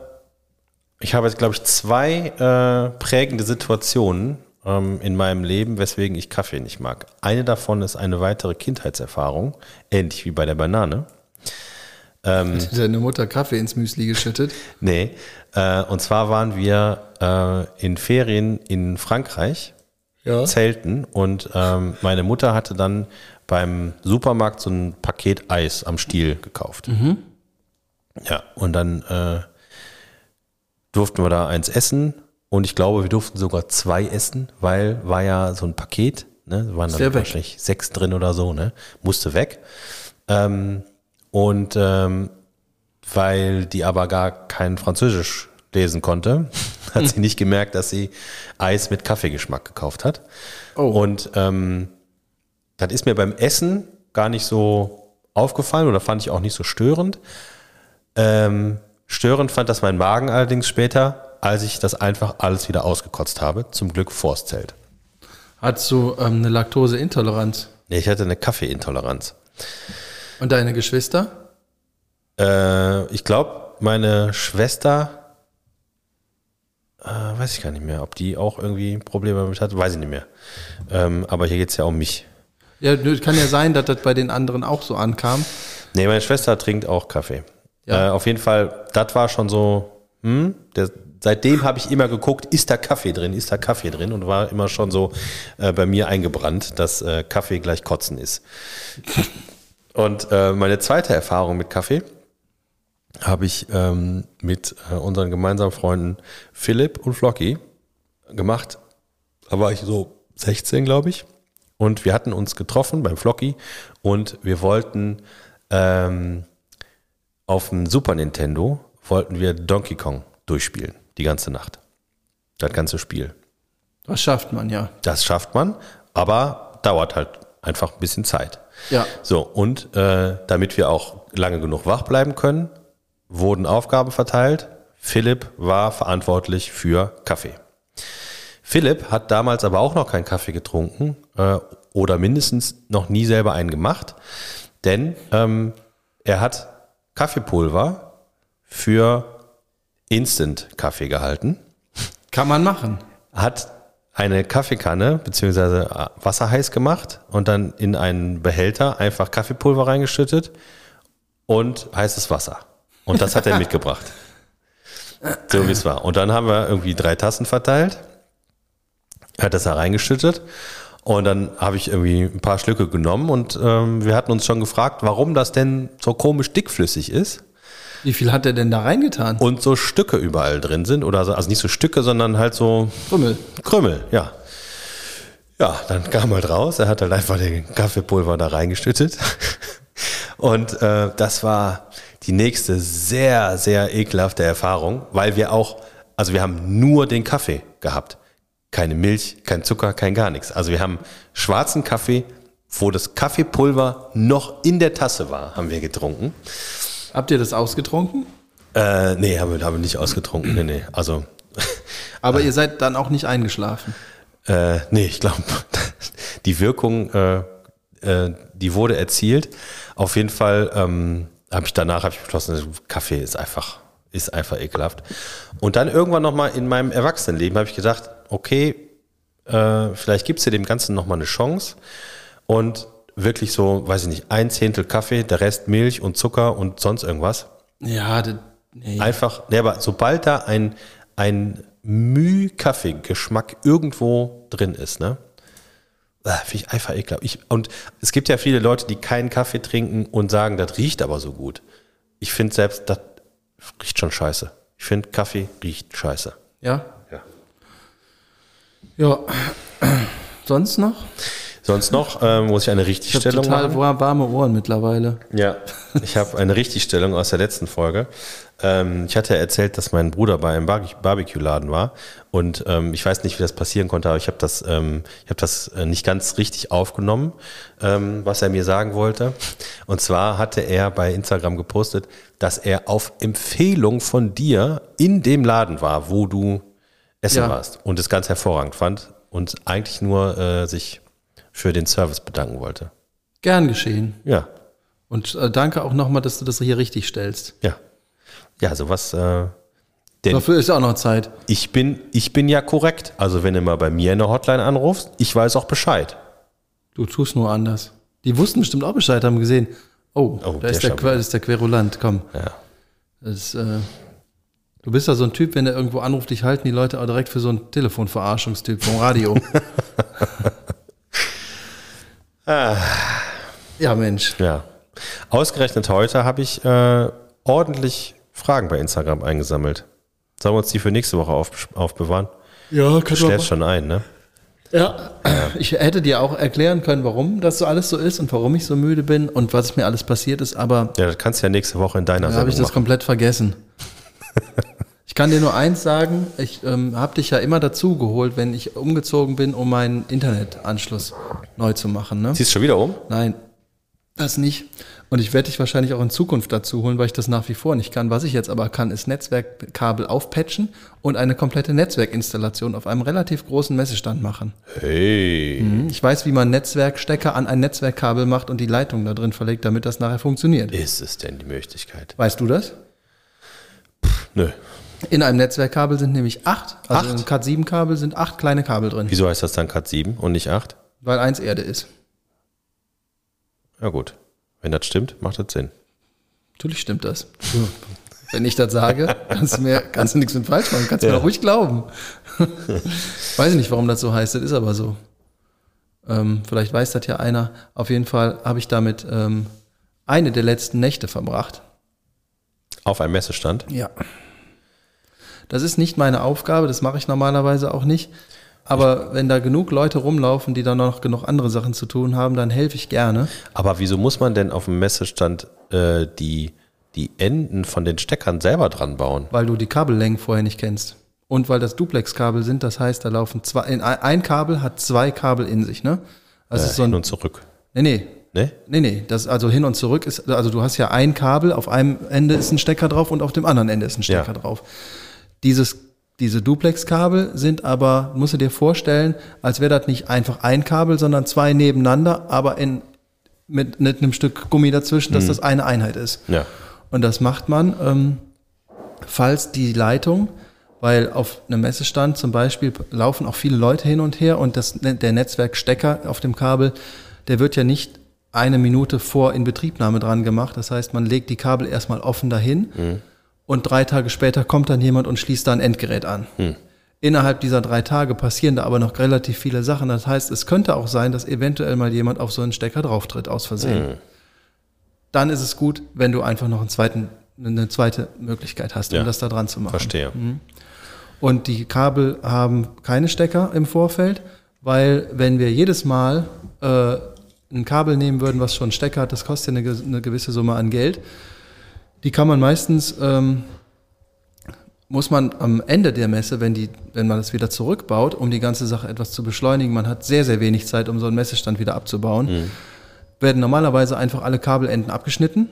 ich habe jetzt, glaube ich, zwei äh, prägende Situationen ähm, in meinem Leben, weswegen ich Kaffee nicht mag. Eine davon ist eine weitere Kindheitserfahrung, ähnlich wie bei der Banane. Hat deine Mutter Kaffee ins Müsli geschüttet? Nee, äh, und zwar waren wir äh, in Ferien in Frankreich, Ja. Zelten, und ähm, meine Mutter hatte dann beim Supermarkt so ein Paket Eis am Stiel gekauft. Ja, und dann äh, durften wir da eins essen und ich glaube, wir durften sogar zwei essen, weil war ja so ein Paket, ne, waren dann wahrscheinlich sechs drin oder so, ne, musste weg. Ähm, und ähm, weil die aber gar kein Französisch lesen konnte, hat sie nicht gemerkt, dass sie Eis mit Kaffeegeschmack gekauft hat. Oh. Und ähm, das ist mir beim Essen gar nicht so aufgefallen oder fand ich auch nicht so störend. Ähm, störend fand das mein Magen allerdings später, als ich das einfach alles wieder ausgekotzt habe. Zum Glück vors Zelt. Hattest du ähm, eine Laktoseintoleranz? Nee, Ich hatte eine Kaffeeintoleranz. Und deine Geschwister? Äh, ich glaube, meine Schwester, äh, weiß ich gar nicht mehr, ob die auch irgendwie Probleme damit hatte, weiß ich nicht mehr. Ähm, aber hier geht es ja um mich. Ja, kann ja sein, dass das bei den anderen auch so ankam. Nee, meine Schwester trinkt auch Kaffee. Ja. Äh, auf jeden Fall, das war schon so, hm, der, seitdem habe ich immer geguckt, ist da Kaffee drin, ist da Kaffee drin und war immer schon so äh, bei mir eingebrannt, dass äh, Kaffee gleich Kotzen ist. Und äh, meine zweite Erfahrung mit Kaffee habe ich ähm, mit äh, unseren gemeinsamen Freunden Philipp und Flocky gemacht. Da war ich so 16, glaube ich. Und wir hatten uns getroffen beim Flocky und wir wollten ähm, auf dem Super Nintendo wollten wir Donkey Kong durchspielen, die ganze Nacht. Das ganze Spiel. Das schafft man ja. Das schafft man, aber dauert halt einfach ein bisschen Zeit. Ja. So, und äh, damit wir auch lange genug wach bleiben können, wurden Aufgaben verteilt. Philipp war verantwortlich für Kaffee. Philipp hat damals aber auch noch keinen Kaffee getrunken äh, oder mindestens noch nie selber einen gemacht, denn ähm, er hat Kaffeepulver für Instant-Kaffee gehalten Kann man machen. hat eine Kaffeekanne beziehungsweise äh, Wasser heiß gemacht und dann in einen Behälter einfach Kaffeepulver reingeschüttet und heißes Wasser. Und das hat er mitgebracht. So wie es war. Und dann haben wir irgendwie drei Tassen verteilt, hat das da reingeschüttet und dann habe ich irgendwie ein paar Schlücke genommen und ähm, wir hatten uns schon gefragt, warum das denn so komisch dickflüssig ist Wie viel hat er denn da reingetan? und so Stücke überall drin sind oder so, also nicht so Stücke, sondern halt so Krümmel. Krümel, ja. Ja, dann kam halt raus, er hat halt einfach den Kaffeepulver da reingeschüttet. Und äh, das war die nächste sehr, sehr ekelhafte Erfahrung, weil wir auch, also wir haben nur den Kaffee gehabt. Keine Milch, kein Zucker, kein gar nichts. Also wir haben schwarzen Kaffee, wo das Kaffeepulver noch in der Tasse war, haben wir getrunken. Habt ihr das ausgetrunken? Äh, nee, haben wir, haben wir nicht ausgetrunken. Nee, nee. Also Aber ihr seid dann auch nicht eingeschlafen. Äh, nee, ich glaube, die Wirkung, äh, äh, die wurde erzielt. Auf jeden Fall ähm, habe ich danach hab ich beschlossen, Kaffee ist einfach, ist einfach ekelhaft. Und dann irgendwann nochmal in meinem Erwachsenenleben habe ich gedacht, okay, äh, vielleicht gibt's dir dem Ganzen nochmal eine Chance. Und wirklich so, weiß ich nicht, ein Zehntel Kaffee, der Rest Milch und Zucker und sonst irgendwas. Ja, das, nee. Einfach, nee, aber sobald da ein, ein Müh-Kaffee-Geschmack irgendwo drin ist, ne? ah, Finde ich einfach ekelhaft. Ich, und es gibt ja viele Leute, die keinen Kaffee trinken und sagen, das riecht aber so gut. Ich finde selbst, das riecht schon scheiße. Ich finde, Kaffee riecht scheiße. Ja? Ja. Ja. Sonst noch? Sonst noch ähm, muss ich eine Ich Richtigstellung total machen. wa- warme Ohren mittlerweile. Ja, ich habe eine Richtigstellung aus der letzten Folge. Ähm, ich hatte erzählt, dass mein Bruder bei einem Barbe- Barbecue-Laden war und ähm, ich weiß nicht, wie das passieren konnte, aber ich habe das, ähm, ich habe das äh, nicht ganz richtig aufgenommen, ähm, was er mir sagen wollte. Und zwar hatte er bei Instagram gepostet, dass er auf Empfehlung von dir in dem Laden war, wo du essen Ja. warst und es ganz hervorragend fand und eigentlich nur äh, sich für den Service bedanken wollte. Gern geschehen. Ja, Und äh, danke auch nochmal, dass du das hier richtig stellst. ja. Ja, sowas. Äh, denn Dafür ist auch noch Zeit. ich bin, ich bin ja korrekt. Also wenn du mal bei mir in der Hotline anrufst, ich weiß auch Bescheid. Du tust nur anders. Die wussten bestimmt auch Bescheid, haben gesehen. Oh, Oh, da der ist der, ist der Querulant, komm. Ja. Das äh, du bist ja so ein Typ, wenn der irgendwo anruft, dich halten die Leute auch direkt für so einen Telefonverarschungstyp vom Radio. ja, Mensch. ja. Ausgerechnet heute habe ich äh, ordentlich Fragen bei Instagram eingesammelt. Sollen wir uns die für nächste Woche auf, aufbewahren? Ja, Du stellst schon ein, ne? Ja, ich hätte dir auch erklären können, warum das so alles so ist und warum ich so müde bin und was mir alles passiert ist, aber Ja, das kannst du ja nächste Woche in deiner da habe ich Sendung das machen. komplett vergessen. Ich kann dir nur eins sagen, ich ähm, habe dich ja immer dazu geholt, wenn ich umgezogen bin, um meinen Internetanschluss neu zu machen. Ne? Ziehst du schon wieder um? Nein, das nicht. Und ich werde dich wahrscheinlich auch in Zukunft dazu holen, weil ich das nach wie vor nicht kann. Was ich jetzt aber kann, ist Netzwerkkabel aufpatchen und eine komplette Netzwerkinstallation auf einem relativ großen Messestand machen. Hey. Ich weiß, wie man Netzwerkstecker an ein Netzwerkkabel macht und die Leitung da drin verlegt, damit das nachher funktioniert. Ist es denn die Möglichkeit? Weißt du das? Nö. In einem Netzwerkkabel sind nämlich acht, also Acht? im Cat7-Kabel sind acht kleine Kabel drin, Wieso heißt das dann Cat 7 und nicht 8? weil eins Erde ist. Ja gut. Wenn das stimmt, macht das Sinn. Natürlich stimmt das. Wenn ich das sage, kannst du mir kannst du nichts mit falsch machen, kannst du Ja. mir ruhig glauben. weiß ich nicht, warum das so heißt, das ist aber so. Ähm, vielleicht weiß das ja einer. Auf jeden Fall habe ich damit ähm, eine der letzten Nächte verbracht. Auf einem Messestand. Ja. Das ist nicht meine Aufgabe, das mache ich normalerweise auch nicht. Aber wenn da genug Leute rumlaufen, die dann noch genug andere Sachen zu tun haben, dann helfe ich gerne. Aber wieso muss man denn auf dem Messestand äh, die, die Enden von den Steckern selber dran bauen? weil du die Kabellängen vorher nicht kennst. Und weil das Duplex-Kabel sind, das heißt, da laufen zwei, in, ein Kabel hat zwei Kabel in sich, ne? Also Äh, so hin ein, und zurück. nee, nee, Ne? nee, nee, das also hin und zurück ist, also du hast ja ein Kabel, auf einem Ende ist ein Stecker drauf und auf dem anderen Ende ist ein Stecker Ja. drauf. Dieses, diese Duplex-Kabel sind aber, musst du dir vorstellen, als wäre das nicht einfach ein Kabel, sondern zwei nebeneinander, aber in, mit, mit einem Stück Gummi dazwischen, dass das eine Einheit ist. Ja. Und das macht man, ähm, falls die Leitung, weil auf einem Messestand zum Beispiel laufen auch viele Leute hin und her und das, der Netzwerkstecker auf dem Kabel, der wird ja nicht eine Minute vor Inbetriebnahme dran gemacht. Das heißt, man legt die Kabel erstmal offen dahin und drei Tage später kommt dann jemand und schließt da ein Endgerät an. Innerhalb dieser drei Tage passieren da aber noch relativ viele Sachen. Das heißt, es könnte auch sein, dass eventuell mal jemand auf so einen Stecker drauftritt aus Versehen dann ist es gut, wenn du einfach noch einen zweiten, eine zweite Möglichkeit hast, um Ja. das da dran zu machen. Verstehe. Und die Kabel haben keine Stecker im Vorfeld, weil wenn wir jedes Mal äh, ein Kabel nehmen würden, was schon einen Stecker hat, das kostet ja eine, eine gewisse Summe an Geld. Die kann man meistens, ähm, muss man am Ende der Messe, wenn, die, wenn man das wieder zurückbaut, um die ganze Sache etwas zu beschleunigen, man hat sehr, sehr wenig Zeit, um so einen Messestand wieder abzubauen, werden normalerweise einfach alle Kabelenden abgeschnitten,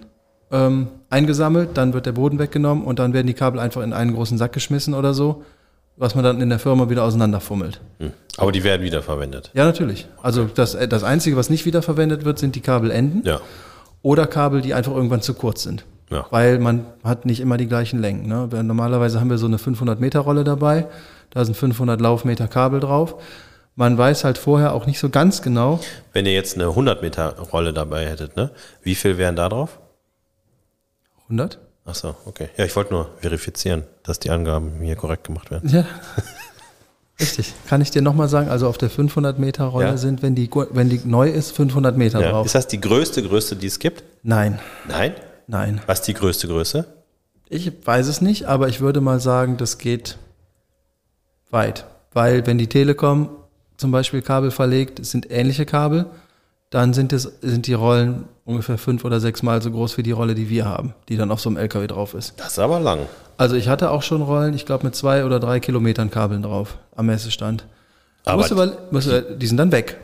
ähm, eingesammelt, dann wird der Boden weggenommen und dann werden die Kabel einfach in einen großen Sack geschmissen oder so, was man dann in der Firma wieder auseinanderfummelt. Hm. Aber die werden wiederverwendet. Ja, natürlich. Also das, das Einzige, was nicht wiederverwendet wird, sind die Kabelenden Ja. oder Kabel, die einfach irgendwann zu kurz sind. Ja. Weil man hat nicht immer die gleichen Längen. Ne? Normalerweise haben wir so eine 500 Meter Rolle dabei, da sind 500 Laufmeter Kabel drauf. Man weiß halt vorher auch nicht so ganz genau, Wenn ihr jetzt eine 100 Meter Rolle dabei hättet, ne? Wie viel wären da drauf? 100? Ach so, okay. Ja, ich wollte nur verifizieren, dass die Angaben hier korrekt gemacht werden. Ja. Richtig. Kann ich dir nochmal sagen, also auf der 500 Meter Rolle Ja. sind, wenn die, wenn die neu ist, 500 Meter Ja. drauf. Ist das die größte Größe, die es gibt? Nein, Nein. Nein. Was ist die größte Größe? Ich weiß es nicht, aber ich würde mal sagen, das geht weit. Weil wenn die Telekom zum Beispiel Kabel verlegt, es sind ähnliche Kabel, dann sind, es, sind die Rollen ungefähr fünf oder sechs Mal so groß wie die Rolle, die wir haben, die dann auf so einem LKW drauf ist. Das ist aber lang. Also ich hatte auch schon Rollen, ich glaube mit zwei oder drei Kilometern Kabeln drauf am Messestand. Aber du- die sind dann weg.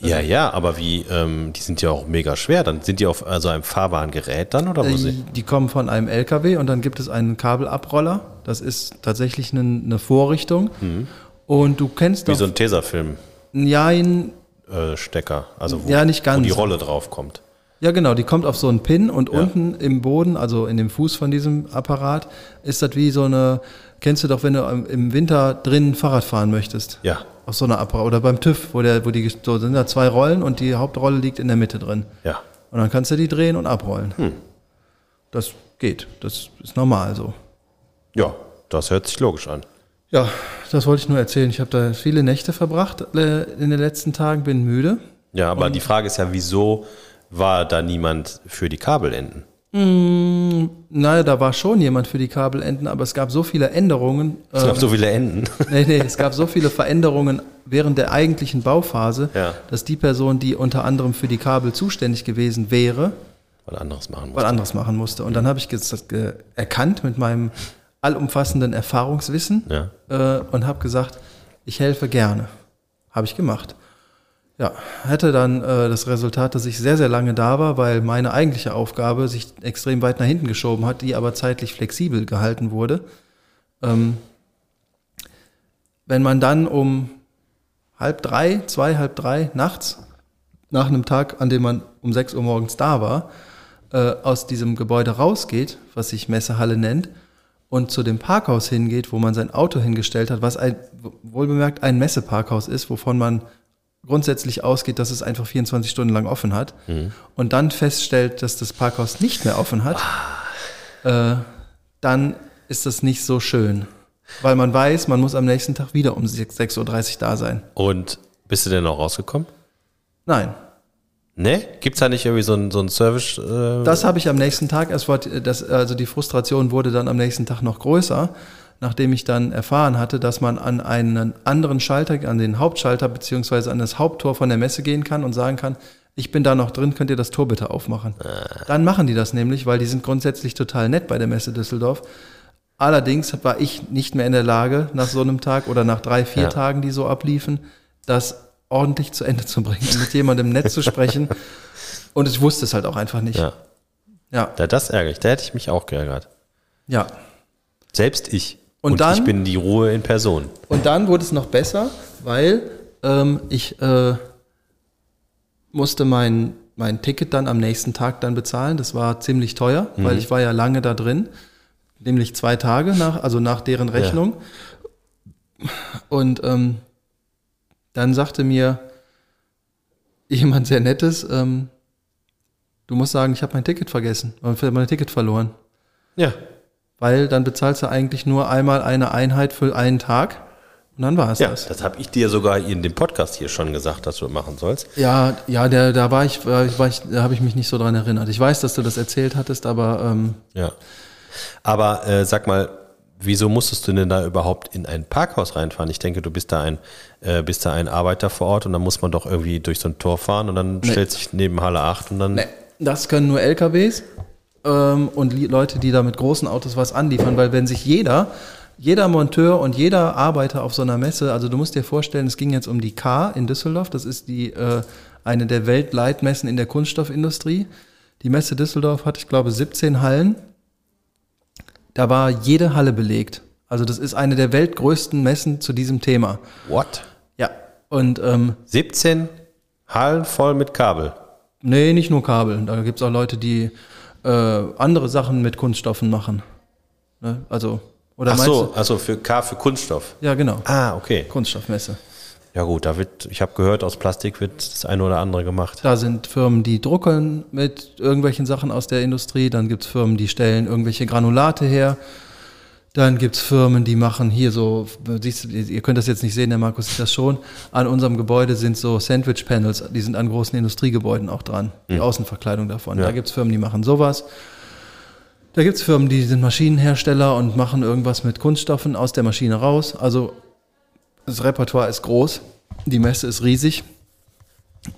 Ja, ja, aber wie, ähm, die sind ja auch mega schwer. Dann sind die auf also einem fahrbaren Gerät dann oder wo Die, sie? die kommen von einem LKW und dann gibt es einen Kabelabroller. Das ist tatsächlich eine, eine Vorrichtung. Und du kennst Mhm. Wie doch so ein Tesafilm. Nein, Äh, Stecker, also wo, Ja, nicht ganz. wo die Rolle drauf kommt. Ja, genau, die kommt auf so einen Pin und unten im Boden, also in dem Fuß von diesem Apparat, ist das wie so eine, kennst du doch, wenn du im- Winter drinnen Fahrrad fahren möchtest. Ja, Auf so einer Apparat. Oder beim TÜV, wo, der, wo die so sind da zwei Rollen und die Hauptrolle liegt in der Mitte drin. ja. Und dann kannst du die drehen und abrollen. Das geht. Das ist normal so. Ja, das hört sich logisch an. Ja, das wollte ich nur erzählen. Ich habe da viele Nächte verbracht äh, in den letzten Tagen, bin müde. Ja, aber die Frage ist ja, wieso war da niemand für die Kabelenden? Naja, da war schon jemand für die Kabelenden, aber es gab so viele Änderungen. Es gab so viele Enden. Nee, nee, es gab so viele Veränderungen während der eigentlichen Bauphase, Ja. dass die Person, die unter anderem für die Kabel zuständig gewesen wäre, Was anderes machen musste. anderes machen musste. Und dann habe ich das erkannt mit meinem allumfassenden Erfahrungswissen Ja. äh, und habe gesagt, ich helfe gerne. Habe ich gemacht. Ja, hatte dann äh, das Resultat, dass ich sehr, sehr lange da war, weil meine eigentliche Aufgabe sich extrem weit nach hinten geschoben hat, die aber zeitlich flexibel gehalten wurde. Ähm, wenn man dann um halb drei, zwei, halb drei nachts, nach einem Tag, an dem man um sechs Uhr morgens da war, äh, aus diesem Gebäude rausgeht, was sich Messehalle nennt, und zu dem Parkhaus hingeht, wo man sein Auto hingestellt hat, was ein, wohlbemerkt ein Messeparkhaus ist, wovon man grundsätzlich ausgeht, dass es einfach 24 Stunden lang offen hat, und dann feststellt, dass das Parkhaus nicht mehr offen hat, äh, dann ist das nicht so schön. Weil man weiß, man muss am nächsten Tag wieder um 6 6.30 Uhr da sein. Und bist du denn noch rausgekommen? Nein, Ne? Gibt's da nicht irgendwie so einen so Service? Äh, Das habe ich am nächsten Tag, es war, das, also die Frustration wurde dann am nächsten Tag noch größer, nachdem ich dann erfahren hatte, dass man an einen anderen Schalter, an den Hauptschalter beziehungsweise an das Haupttor von der Messe gehen kann und sagen kann, ich bin da noch drin, könnt ihr das Tor bitte aufmachen. Dann machen die das nämlich, weil die sind grundsätzlich total nett bei der Messe Düsseldorf. Allerdings war ich nicht mehr in der Lage, nach so einem Tag oder nach drei, vier Ja. Tagen, die so abliefen, das ordentlich zu Ende zu bringen mit jemandem nett zu sprechen. Und ich wusste es halt auch einfach nicht. ja. Ja, ja, das ärgert. Da hätte ich mich auch geärgert. ja. Selbst ich. Und ich dann- bin die Ruhe in Person. Und dann wurde es noch besser, weil ähm, ich äh, musste mein, mein Ticket dann am nächsten Tag dann bezahlen. Das war ziemlich teuer, weil ich war ja lange da drin, nämlich zwei Tage nach, also nach deren Rechnung. Und ähm, dann sagte mir jemand sehr Nettes, ähm, du musst sagen, ich habe mein Ticket vergessen, ich mein Ticket verloren. Ja. Weil dann bezahlst du eigentlich nur einmal eine Einheit für einen Tag und dann war es Ja, das. das habe ich dir sogar in dem Podcast hier schon gesagt, dass du machen sollst. Ja, ja, der, da war ich, war ich, war ich da habe ich mich nicht so dran erinnert. Ich weiß, dass du das erzählt hattest, aber ähm, Ja. Aber äh, sag mal, wieso musstest du denn da überhaupt in ein Parkhaus reinfahren? Ich denke, du bist da ein, äh, bist da ein Arbeiter vor Ort und dann muss man doch irgendwie durch so ein Tor fahren und dann stellt sich neben Halle 8 und dann. nee, das können nur LKWs ähm, und Leute, die da mit großen Autos was anliefern, weil wenn sich jeder, jeder Monteur und jeder Arbeiter auf so einer Messe, also du musst dir vorstellen, es ging jetzt um die K in Düsseldorf, das ist die äh, eine der Weltleitmessen in der Kunststoffindustrie. Die Messe Düsseldorf hat, ich glaube, 17 Hallen. Da war jede Halle belegt. Also das ist eine der weltgrößten Messen zu diesem Thema. What? Ja. Und ähm, 17 Hallen voll mit Kabel. nee, nicht nur Kabel. Da gibt es auch Leute, die äh, andere Sachen mit Kunststoffen machen. Ne? Also, oder Ach so, du? also für K für Kunststoff. Ja, genau. Ah, okay. Kunststoffmesse. Ja gut, da wird, ich habe gehört, aus Plastik wird das eine oder andere gemacht. Da sind Firmen, die drucken mit irgendwelchen Sachen aus der Industrie. Dann gibt es Firmen, die stellen irgendwelche Granulate her. Dann gibt es Firmen, die machen hier so, siehst ihr könnt das jetzt nicht sehen, der Markus sieht das schon. An unserem Gebäude sind so Sandwich-Panels, die sind an großen Industriegebäuden auch dran. Die Außenverkleidung davon. Ja. Da gibt es Firmen, die machen sowas. Da gibt es Firmen, die sind Maschinenhersteller und machen irgendwas mit Kunststoffen aus der Maschine raus. Also das Repertoire ist groß. Die Messe ist riesig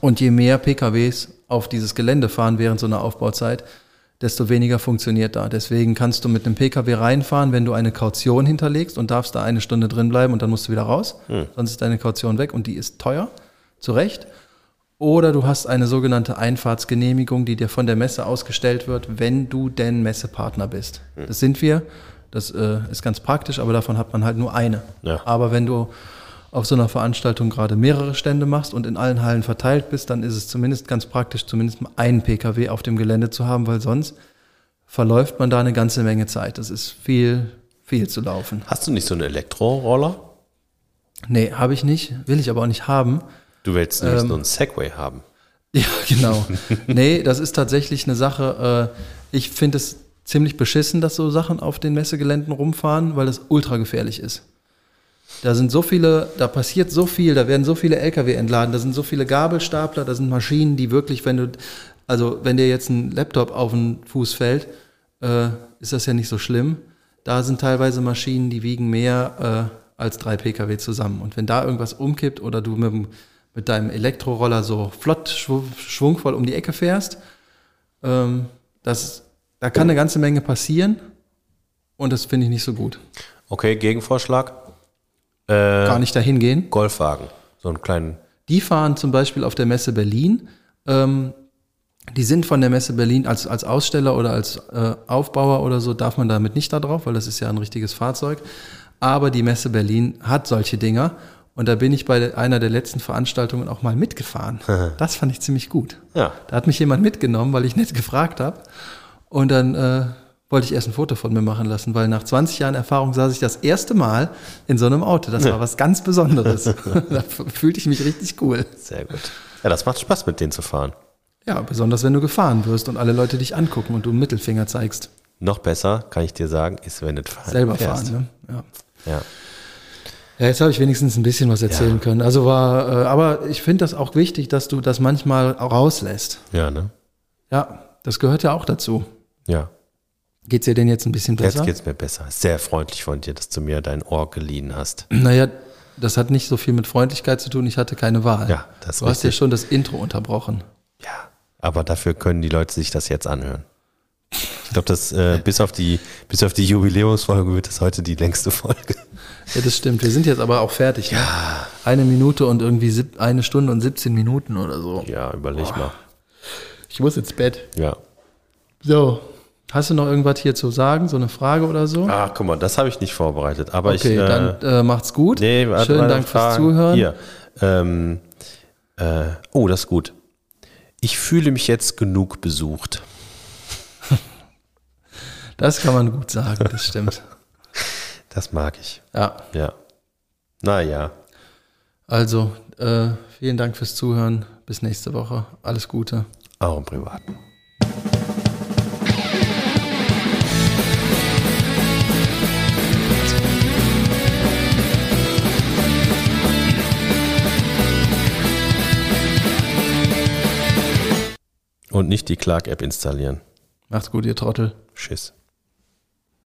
und je mehr PKWs auf dieses Gelände fahren während so einer Aufbauzeit, desto weniger funktioniert da. Deswegen kannst du mit einem PKW reinfahren, wenn du eine Kaution hinterlegst und darfst da eine Stunde drin bleiben und dann musst du wieder raus. Sonst ist deine Kaution weg und die ist teuer, zu Recht. Oder du hast eine sogenannte Einfahrtsgenehmigung, die dir von der Messe ausgestellt wird, wenn du denn Messepartner bist. Das sind wir. Das äh, ist ganz praktisch, aber davon hat man halt nur eine. Ja. Aber wenn du auf so einer Veranstaltung gerade mehrere Stände machst und in allen Hallen verteilt bist, dann ist es zumindest ganz praktisch, zumindest mal einen PKW auf dem Gelände zu haben, weil sonst verläuft man da eine ganze Menge Zeit. Das ist viel, viel zu laufen. Hast du nicht so einen Elektroroller? Nee, habe ich nicht, will ich aber auch nicht haben. Du willst nämlich Ähm, so einen Segway haben. Ja, genau. nee, das ist tatsächlich eine Sache, äh, ich finde es ziemlich beschissen, dass so Sachen auf den Messegeländen rumfahren, weil das ultra gefährlich ist. Da sind so viele, da passiert so viel, da werden so viele LKW entladen, da sind so viele Gabelstapler, da sind Maschinen, die wirklich, wenn du, also wenn dir jetzt ein Laptop auf den Fuß fällt, äh, ist das ja nicht so schlimm. Da sind teilweise Maschinen, die wiegen mehr äh, als drei PKW zusammen. Und wenn da irgendwas umkippt oder du mit, mit deinem Elektroroller so flott, schw schwungvoll um die Ecke fährst, ähm, das, da kann eine ganze Menge passieren und das finde ich nicht so gut. Okay, Gegenvorschlag. Äh, Gar nicht dahin gehen. Golfwagen. So einen kleinen. Die fahren zum Beispiel auf der Messe Berlin. Ähm, die sind von der Messe Berlin als, als Aussteller oder als äh, Aufbauer oder so, darf man damit nicht da drauf, weil das ist ja ein richtiges Fahrzeug. Aber die Messe Berlin hat solche Dinger. Und da bin ich bei einer der letzten Veranstaltungen auch mal mitgefahren. Das fand ich ziemlich gut. Ja. Da hat mich jemand mitgenommen, weil ich nicht gefragt habe. Und dann äh, wollte ich erst ein Foto von mir machen lassen, weil nach 20 Jahren Erfahrung saß ich das erste Mal in so einem Auto. Das war was ganz Besonderes. da fühlte ich mich richtig cool. Sehr gut. Ja, das macht Spaß, mit denen zu fahren. Ja, besonders wenn du gefahren wirst und alle Leute dich angucken und du einen Mittelfinger zeigst. Noch besser, kann ich dir sagen, ist, wenn du fahren Selber fährst. fahren, ne? Ja. Ja. Ja, jetzt habe ich wenigstens ein bisschen was erzählen Ja. können. Also war, äh, aber ich finde das auch wichtig, dass du das manchmal rauslässt. Ja, ne? Ja, das gehört ja auch dazu. Ja. Geht's dir denn jetzt ein bisschen besser? Jetzt geht's mir besser. Sehr freundlich von dir, dass du mir dein Ohr geliehen hast. Naja, das hat nicht so viel mit Freundlichkeit zu tun. Ich hatte keine Wahl. Ja, das Du hast ja richtig. schon das Intro unterbrochen. Ja. Aber dafür können die Leute sich das jetzt anhören. Ich glaube, das äh, bis auf die bis auf die Jubiläumsfolge wird das heute die längste Folge. Ja, das stimmt. Wir sind jetzt aber auch fertig. Ne? Eine Minute und irgendwie sieb, eine Stunde und 17 Minuten oder so. Ja, überleg mal. Ich muss ins Bett. Ja. So. Hast du noch irgendwas hier zu sagen? So eine Frage oder so? Ach, guck mal, das habe ich nicht vorbereitet. Aber okay, ich. Äh, dann äh, macht's gut. nee, Schönen Dank fürs Fragen. Zuhören. Hier. Ähm, äh, oh, das ist gut. Ich fühle mich jetzt genug besucht. Das kann man gut sagen, das stimmt. Das mag ich. Ja, Ja. Naja. also äh, vielen Dank fürs Zuhören. Bis nächste Woche. Alles Gute. Auch im Privaten. Und nicht die Clark-App installieren. Macht's gut, ihr Trottel. Tschüss.